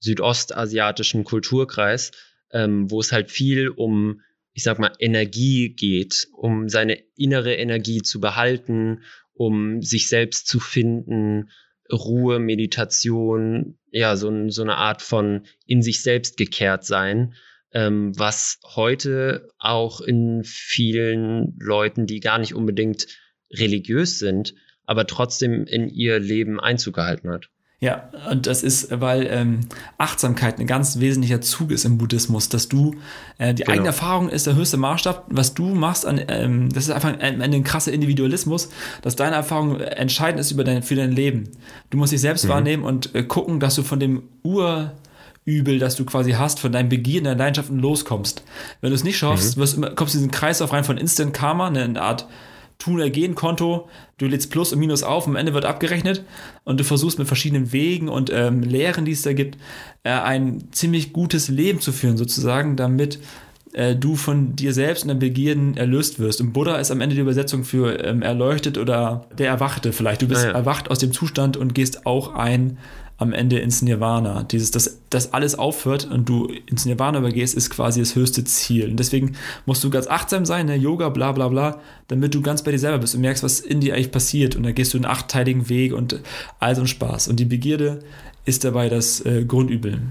südostasiatischen Kulturkreis, ähm, wo es halt viel um, ich sag mal, Energie geht, um seine innere Energie zu behalten, um sich selbst zu finden, Ruhe, Meditation, ja, so, so eine Art von in sich selbst gekehrt sein, ähm, was heute auch in vielen Leuten, die gar nicht unbedingt religiös sind, aber trotzdem in ihr Leben Einzug gehalten hat. Ja, und das ist, weil ähm, Achtsamkeit ein ganz wesentlicher Zug ist im Buddhismus, dass du, äh, die genau. eigene Erfahrung ist der höchste Maßstab, was du machst, an, ähm, das ist einfach ein, ein, ein krasser Individualismus, dass deine Erfahrung entscheidend ist über dein, für dein Leben. Du musst dich selbst mhm. wahrnehmen und äh, gucken, dass du von dem Urübel, das du quasi hast, von deinen Begierden, deinen Leidenschaften loskommst. Wenn du es nicht schaffst, mhm. wirst, kommst du in diesen Kreislauf rein von Instant Karma, eine Art Tun oder Gehen Konto, du lädst Plus und Minus auf, am Ende wird abgerechnet und du versuchst mit verschiedenen Wegen und ähm, Lehren, die es da gibt, äh, ein ziemlich gutes Leben zu führen, sozusagen, damit äh, du von dir selbst und deinen Begierden erlöst wirst. Und Buddha ist am Ende die Übersetzung für ähm, erleuchtet oder der Erwachte vielleicht. Du bist ah, ja. erwacht aus dem Zustand und gehst auch ein am Ende ins Nirvana. Dieses, dass das alles aufhört und du ins Nirvana übergehst, ist quasi das höchste Ziel. Und deswegen musst du ganz achtsam sein, ne? Yoga, bla bla bla, damit du ganz bei dir selber bist und merkst, was in dir eigentlich passiert. Und dann gehst du einen achtteiligen Weg und all so ein Spaß. Und die Begierde ist dabei das äh, Grundübel.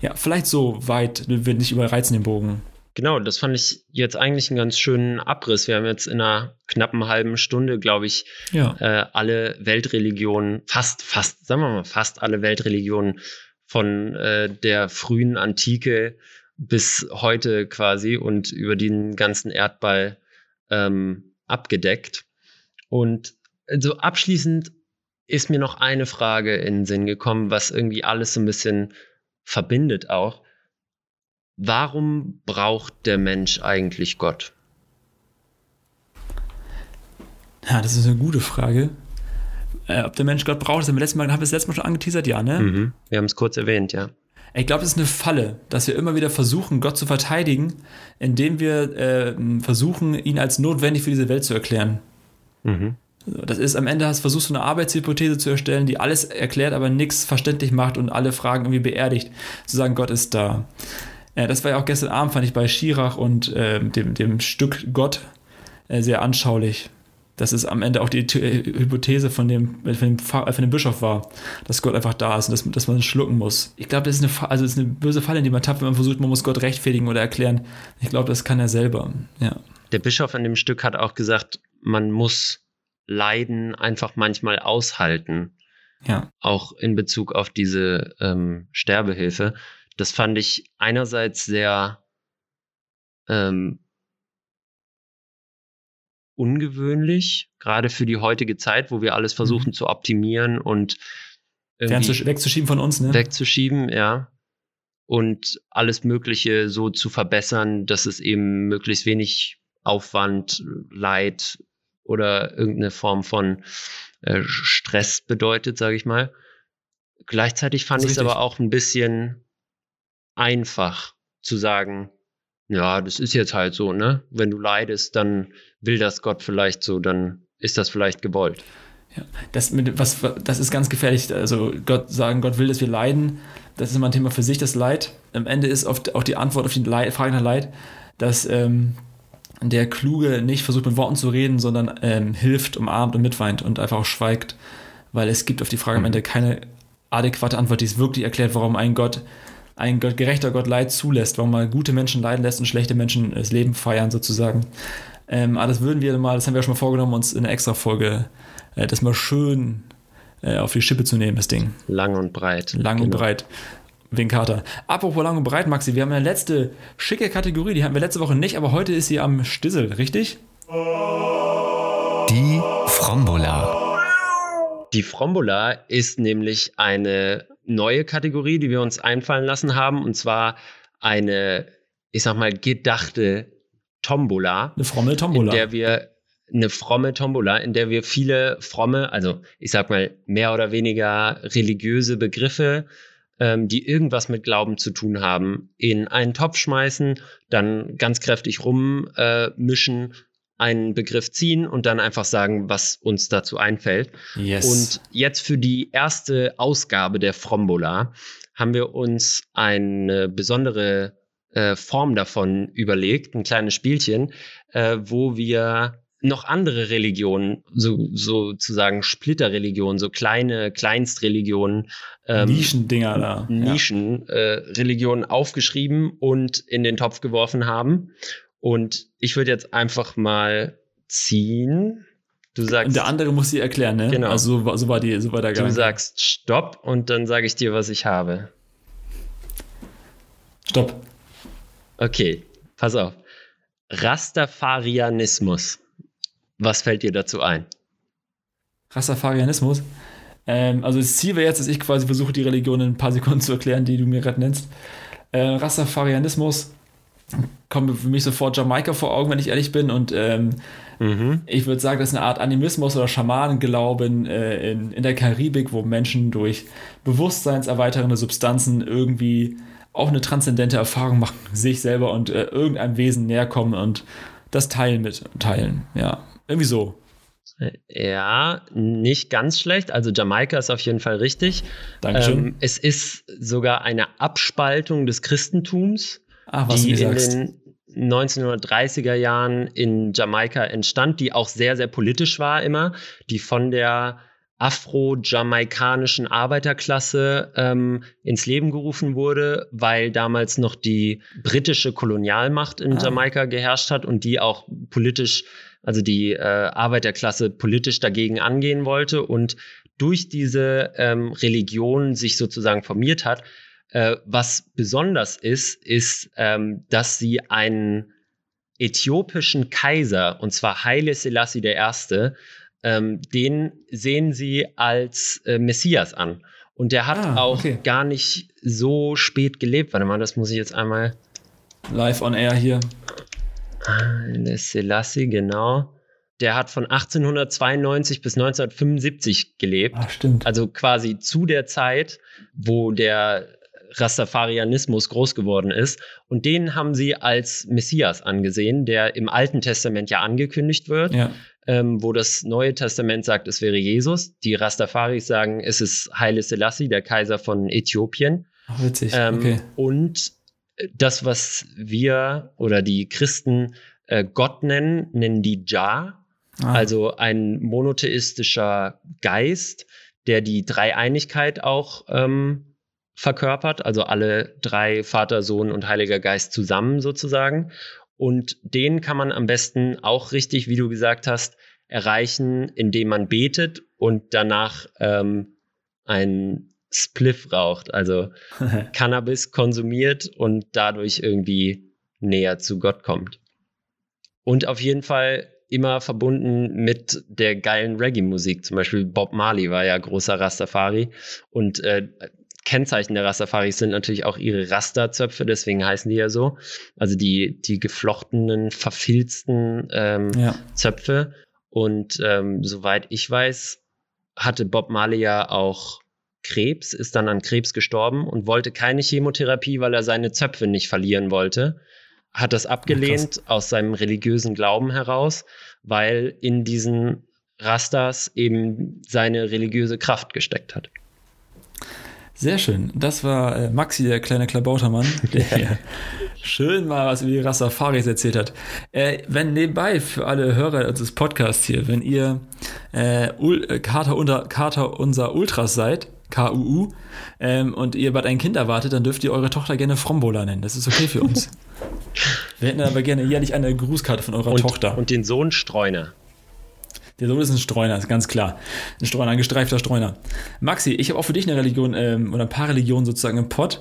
Ja, vielleicht so weit, wir nicht überreizen den Bogen. Genau, das fand ich jetzt eigentlich einen ganz schönen Abriss. Wir haben jetzt in einer knappen halben Stunde, glaube ich, ja. äh, alle Weltreligionen, fast, fast, sagen wir mal, fast alle Weltreligionen von äh, der frühen Antike bis heute quasi und über den ganzen Erdball ähm, abgedeckt. Und so also abschließend ist mir noch eine Frage in den Sinn gekommen, was irgendwie alles so ein bisschen verbindet auch. Warum braucht der Mensch eigentlich Gott? Ja, das ist eine gute Frage. Äh, ob der Mensch Gott braucht, das haben wir letztes Mal, haben wir das letzte Mal schon angeteasert, ja, ne? Mhm. Wir haben es kurz erwähnt, ja. Ich glaube, es ist eine Falle, dass wir immer wieder versuchen, Gott zu verteidigen, indem wir äh, versuchen, ihn als notwendig für diese Welt zu erklären. Mhm. Das ist am Ende hast versuchst du eine Arbeitshypothese zu erstellen, die alles erklärt, aber nichts verständlich macht und alle Fragen irgendwie beerdigt. Zu sagen, Gott ist da. Ja, das war ja auch gestern Abend, fand ich bei Schirach und äh, dem, dem Stück Gott äh, sehr anschaulich. Das ist am Ende auch die äh, Hypothese von dem, von dem, äh, von dem Bischof war, dass Gott einfach da ist und dass, dass man schlucken muss. Ich glaube, das ist eine, also das ist eine böse Falle, in die man tappt, wenn man versucht, man muss Gott rechtfertigen oder erklären. Ich glaube, das kann er selber. Ja. Der Bischof in dem Stück hat auch gesagt, man muss Leiden einfach manchmal aushalten. Ja. Auch in Bezug auf diese ähm, Sterbehilfe. Das fand ich einerseits sehr ähm, ungewöhnlich, gerade für die heutige Zeit, wo wir alles mhm. versuchen mhm. zu optimieren und wegzuschieben von uns, ne? Wegzuschieben, ja. Und alles Mögliche so zu verbessern, dass es eben möglichst wenig Aufwand, Leid oder irgendeine Form von äh, Stress bedeutet, sage ich mal. Gleichzeitig fand ich es aber auch ein bisschen einfach zu sagen, ja, das ist jetzt halt so, ne? Wenn du leidest, dann will das Gott vielleicht so, dann ist das vielleicht gewollt. Ja, das, mit, was, das ist ganz gefährlich. Also Gott sagen, Gott will, dass wir leiden. Das ist immer ein Thema für sich, das Leid. Am Ende ist oft auch die Antwort auf die Leid, Frage nach Leid, dass ähm, der Kluge nicht versucht mit Worten zu reden, sondern ähm, hilft, umarmt und mitweint und einfach auch schweigt. Weil es gibt auf die Frage am mhm. Ende keine adäquate Antwort, die es wirklich erklärt, warum ein Gott ein Gott, gerechter Gott Leid zulässt, warum man gute Menschen leiden lässt und schlechte Menschen das Leben feiern sozusagen. Ähm, aber das würden wir mal, das haben wir ja schon mal vorgenommen, uns in einer extra Folge äh, das mal schön äh, auf die Schippe zu nehmen, das Ding. Lang und breit. Lang genau. und breit. Wegen Kater. Apropos lang und breit, Maxi, wir haben eine letzte schicke Kategorie, die hatten wir letzte Woche nicht, aber heute ist sie am Stissel, richtig? Die Frombola. Die Frombola ist nämlich eine neue Kategorie, die wir uns einfallen lassen haben, und zwar eine, ich sag mal, gedachte Tombola. Eine fromme Tombola. In der wir eine fromme Tombola, in der wir viele fromme, also ich sag mal mehr oder weniger religiöse Begriffe, ähm, die irgendwas mit Glauben zu tun haben, in einen Topf schmeißen, dann ganz kräftig rummischen, äh, einen Begriff ziehen und dann einfach sagen, was uns dazu einfällt. Yes. Und jetzt für die erste Ausgabe der Frombola haben wir uns eine besondere äh, Form davon überlegt, ein kleines Spielchen, äh, wo wir noch andere Religionen, so, sozusagen Splitterreligionen, so kleine Kleinstreligionen, ähm, Nischendinger da. Nischenreligionen ja. äh, aufgeschrieben und in den Topf geworfen haben. Und ich würde jetzt einfach mal ziehen. Du sagst. Und der andere muss sie erklären, ne? Genau. Also so, so war die, so war der Gang. Du sagst Stopp und dann sage ich dir, was ich habe. Stopp. Okay, pass auf. Rastafarianismus. Was fällt dir dazu ein? Rastafarianismus? Ähm, also das Ziel wäre jetzt, dass ich quasi versuche, die Religion in ein paar Sekunden zu erklären, die du mir gerade nennst. Äh, Rastafarianismus kommt für mich sofort Jamaika vor Augen, wenn ich ehrlich bin. Und ähm, mhm. ich würde sagen, das ist eine Art Animismus oder Schamanenglauben äh, in, in der Karibik, wo Menschen durch bewusstseinserweiternde Substanzen irgendwie auch eine transzendente Erfahrung machen, sich selber und äh, irgendeinem Wesen näher kommen und das Teilen mit teilen. Ja, irgendwie so. Ja, nicht ganz schlecht. Also Jamaika ist auf jeden Fall richtig. Dankeschön. Ähm, es ist sogar eine Abspaltung des Christentums, Ach, was die in den 1930er Jahren in Jamaika entstand, die auch sehr, sehr politisch war immer, die von der afro-jamaikanischen Arbeiterklasse ähm, ins Leben gerufen wurde, weil damals noch die britische Kolonialmacht in ah. Jamaika geherrscht hat und die auch politisch, also die äh, Arbeiterklasse politisch dagegen angehen wollte und durch diese ähm, Religion sich sozusagen formiert hat. Äh, was besonders ist, ist, ähm, dass sie einen äthiopischen Kaiser, und zwar Haile Selassie I., ähm, den sehen sie als äh, Messias an. Und der hat ah, auch okay. gar nicht so spät gelebt. Warte mal, das muss ich jetzt einmal. Live on air hier. Selassie, genau. Der hat von 1892 bis 1975 gelebt. Ah, stimmt. Also quasi zu der Zeit, wo der Rastafarianismus groß geworden ist. Und den haben sie als Messias angesehen, der im Alten Testament ja angekündigt wird. Ja ähm, wo das Neue Testament sagt, es wäre Jesus. Die Rastafaris sagen, es ist Haile Selassie, der Kaiser von Äthiopien. Ach, witzig. Ähm, okay. Und das, was wir oder die Christen äh, Gott nennen, nennen die Jah. Ah. Also ein monotheistischer Geist, der die Dreieinigkeit auch ähm, verkörpert, also alle drei Vater, Sohn und Heiliger Geist zusammen sozusagen. Und den kann man am besten auch richtig, wie du gesagt hast, erreichen, indem man betet und danach ähm, ein Spliff raucht, also Cannabis konsumiert und dadurch irgendwie näher zu Gott kommt. Und auf jeden Fall immer verbunden mit der geilen Reggae-Musik. Zum Beispiel Bob Marley war ja großer Rastafari und äh, Kennzeichen der Rastafaris sind natürlich auch ihre Rasterzöpfe, deswegen heißen die ja so. Also die, die geflochtenen, verfilzten ähm, ja. Zöpfe. Und ähm, soweit ich weiß, hatte Bob Marley ja auch Krebs, ist dann an Krebs gestorben und wollte keine Chemotherapie, weil er seine Zöpfe nicht verlieren wollte. Hat das abgelehnt ja, aus seinem religiösen Glauben heraus, weil in diesen Rastas eben seine religiöse Kraft gesteckt hat. Sehr schön. Das war äh, Maxi, der kleine Klabautermann, der ja. schön mal was über die Rastafaris erzählt hat. Äh, wenn nebenbei für alle Hörer unseres Podcasts hier, wenn ihr äh, äh Kater, unter, Kater unser Ultras seid, KUU, ähm, und ihr bald ein Kind erwartet, dann dürft ihr eure Tochter gerne Frombola nennen. Das ist okay für uns. Wir hätten aber gerne jährlich eine Grußkarte von eurer und, Tochter. Und den Sohn Streuner. Der Sohn ist ein Streuner, ist ganz klar. Ein Streuner, ein gestreifter Streuner. Maxi, ich habe auch für dich eine Religion ähm, oder ein paar Religionen sozusagen im Pott.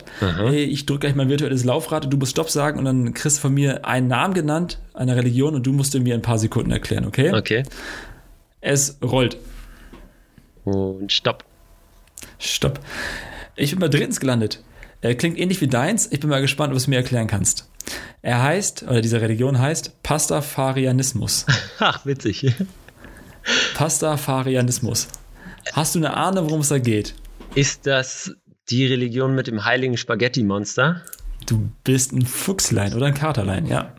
Hey, ich drücke gleich mein virtuelles Laufrad und du musst Stopp sagen und dann kriegst du von mir einen Namen genannt, einer Religion und du musst mir ein paar Sekunden erklären, okay? Okay. Es rollt. Und Stopp. Stopp. Ich bin bei drittens gelandet. Er klingt ähnlich wie deins. Ich bin mal gespannt, ob du es mir erklären kannst. Er heißt, oder diese Religion heißt Pastafarianismus. Ach, witzig. Pastafarianismus. Hast du eine Ahnung, worum es da geht? Ist das die Religion mit dem heiligen Spaghetti-Monster? Du bist ein Fuchslein oder ein Katerlein, ja.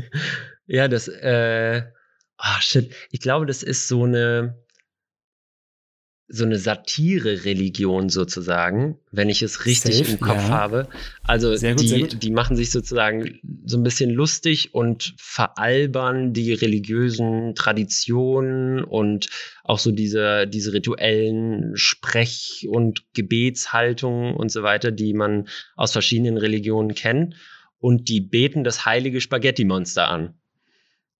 ja, das, äh, ah, shit. Ich glaube, das ist so eine, so eine Satire-Religion sozusagen, wenn ich es richtig Safe, im Kopf ja. habe. Also gut, die, die machen sich sozusagen so ein bisschen lustig und veralbern die religiösen Traditionen und auch so diese, diese rituellen Sprech- und Gebetshaltungen und so weiter, die man aus verschiedenen Religionen kennt. Und die beten das heilige Spaghetti-Monster an.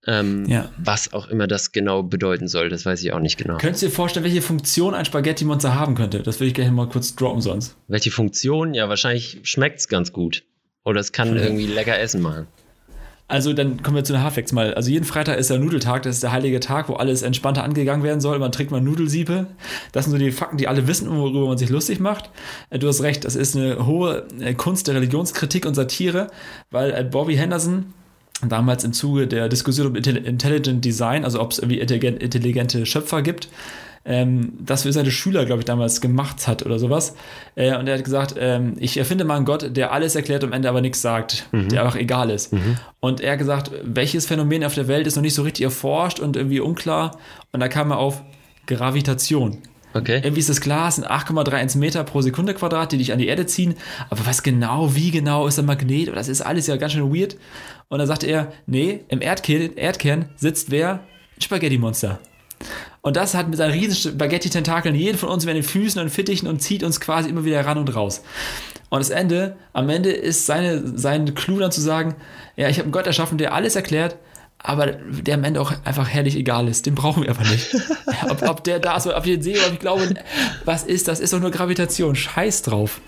Ähm, ja. Was auch immer das genau bedeuten soll, das weiß ich auch nicht genau. Könntest du dir vorstellen, welche Funktion ein Spaghetti-Monster haben könnte? Das würde ich gerne mal kurz droppen sonst. Welche Funktion? Ja, wahrscheinlich schmeckt es ganz gut. Oder es kann irgendwie lecker Essen machen. Also dann kommen wir zu den Hardfacts mal. Also jeden Freitag ist der Nudeltag, das ist der heilige Tag, wo alles entspannter angegangen werden soll. Man trinkt mal Nudelsiebe. Das sind so die Fakten, die alle wissen, worüber man sich lustig macht. Äh, du hast recht, das ist eine hohe äh, Kunst der Religionskritik und Satire, weil äh, Bobby Henderson damals im Zuge der Diskussion um Intelligent Design, also ob es irgendwie intelligente Schöpfer gibt, ähm, das für seine Schüler, glaube ich, damals gemacht hat oder sowas. Äh, und er hat gesagt, ähm, ich erfinde mal einen Gott, der alles erklärt, am Ende aber nichts sagt, mhm. der einfach egal ist. Mhm. Und er hat gesagt, welches Phänomen auf der Welt ist noch nicht so richtig erforscht und irgendwie unklar. Und da kam er auf Gravitation. Okay. Irgendwie ist das klar, es sind 8,31 Meter pro Sekunde Quadrat, die dich an die Erde ziehen. Aber was genau, wie genau ist der Magnet? Das ist alles ja ganz schön weird. Und dann sagte er, nee, im Erdkern, Erdkern sitzt wer? Ein Spaghetti-Monster. Und das hat mit seinen riesigen Spaghetti-Tentakeln jeden von uns mit den Füßen und Fittichen und zieht uns quasi immer wieder ran und raus. Und das Ende, am Ende ist seine, sein Clou dann zu sagen, ja, ich habe einen Gott erschaffen, der alles erklärt, aber der am Ende auch einfach herrlich egal ist. Den brauchen wir einfach nicht. ob, ob der da ist oder ob ich den sehe, aber ich glaube, was ist das? Ist doch nur Gravitation. Scheiß drauf.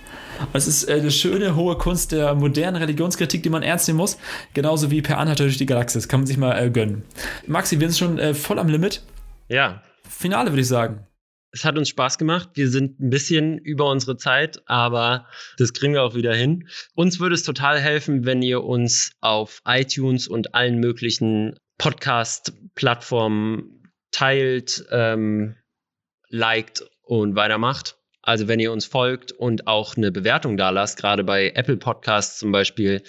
Es ist äh, eine schöne, hohe Kunst der modernen Religionskritik, die man ernst nehmen muss. Genauso wie Per Anhalter durch die Galaxis. Kann man sich mal äh, gönnen. Maxi, wir sind schon äh, voll am Limit. Ja. Finale, würde ich sagen. Es hat uns Spaß gemacht. Wir sind ein bisschen über unsere Zeit, aber das kriegen wir auch wieder hin. Uns würde es total helfen, wenn ihr uns auf iTunes und allen möglichen Podcast-Plattformen teilt, ähm, liked und weitermacht. Also wenn ihr uns folgt und auch eine Bewertung da lasst, gerade bei Apple Podcasts zum Beispiel,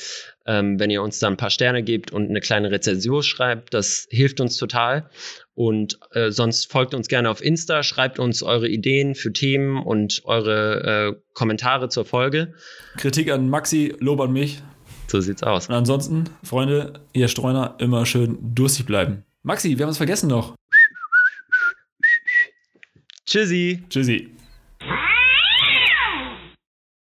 ähm, wenn ihr uns da ein paar Sterne gebt und eine kleine Rezension schreibt, das hilft uns total. Und äh, sonst folgt uns gerne auf Insta, schreibt uns eure Ideen für Themen und eure äh, Kommentare zur Folge. Kritik an Maxi, Lob an mich. So sieht's aus. Und ansonsten, Freunde, ihr Streuner, immer schön durstig bleiben. Maxi, wir haben es vergessen noch. Tschüssi. Tschüssi.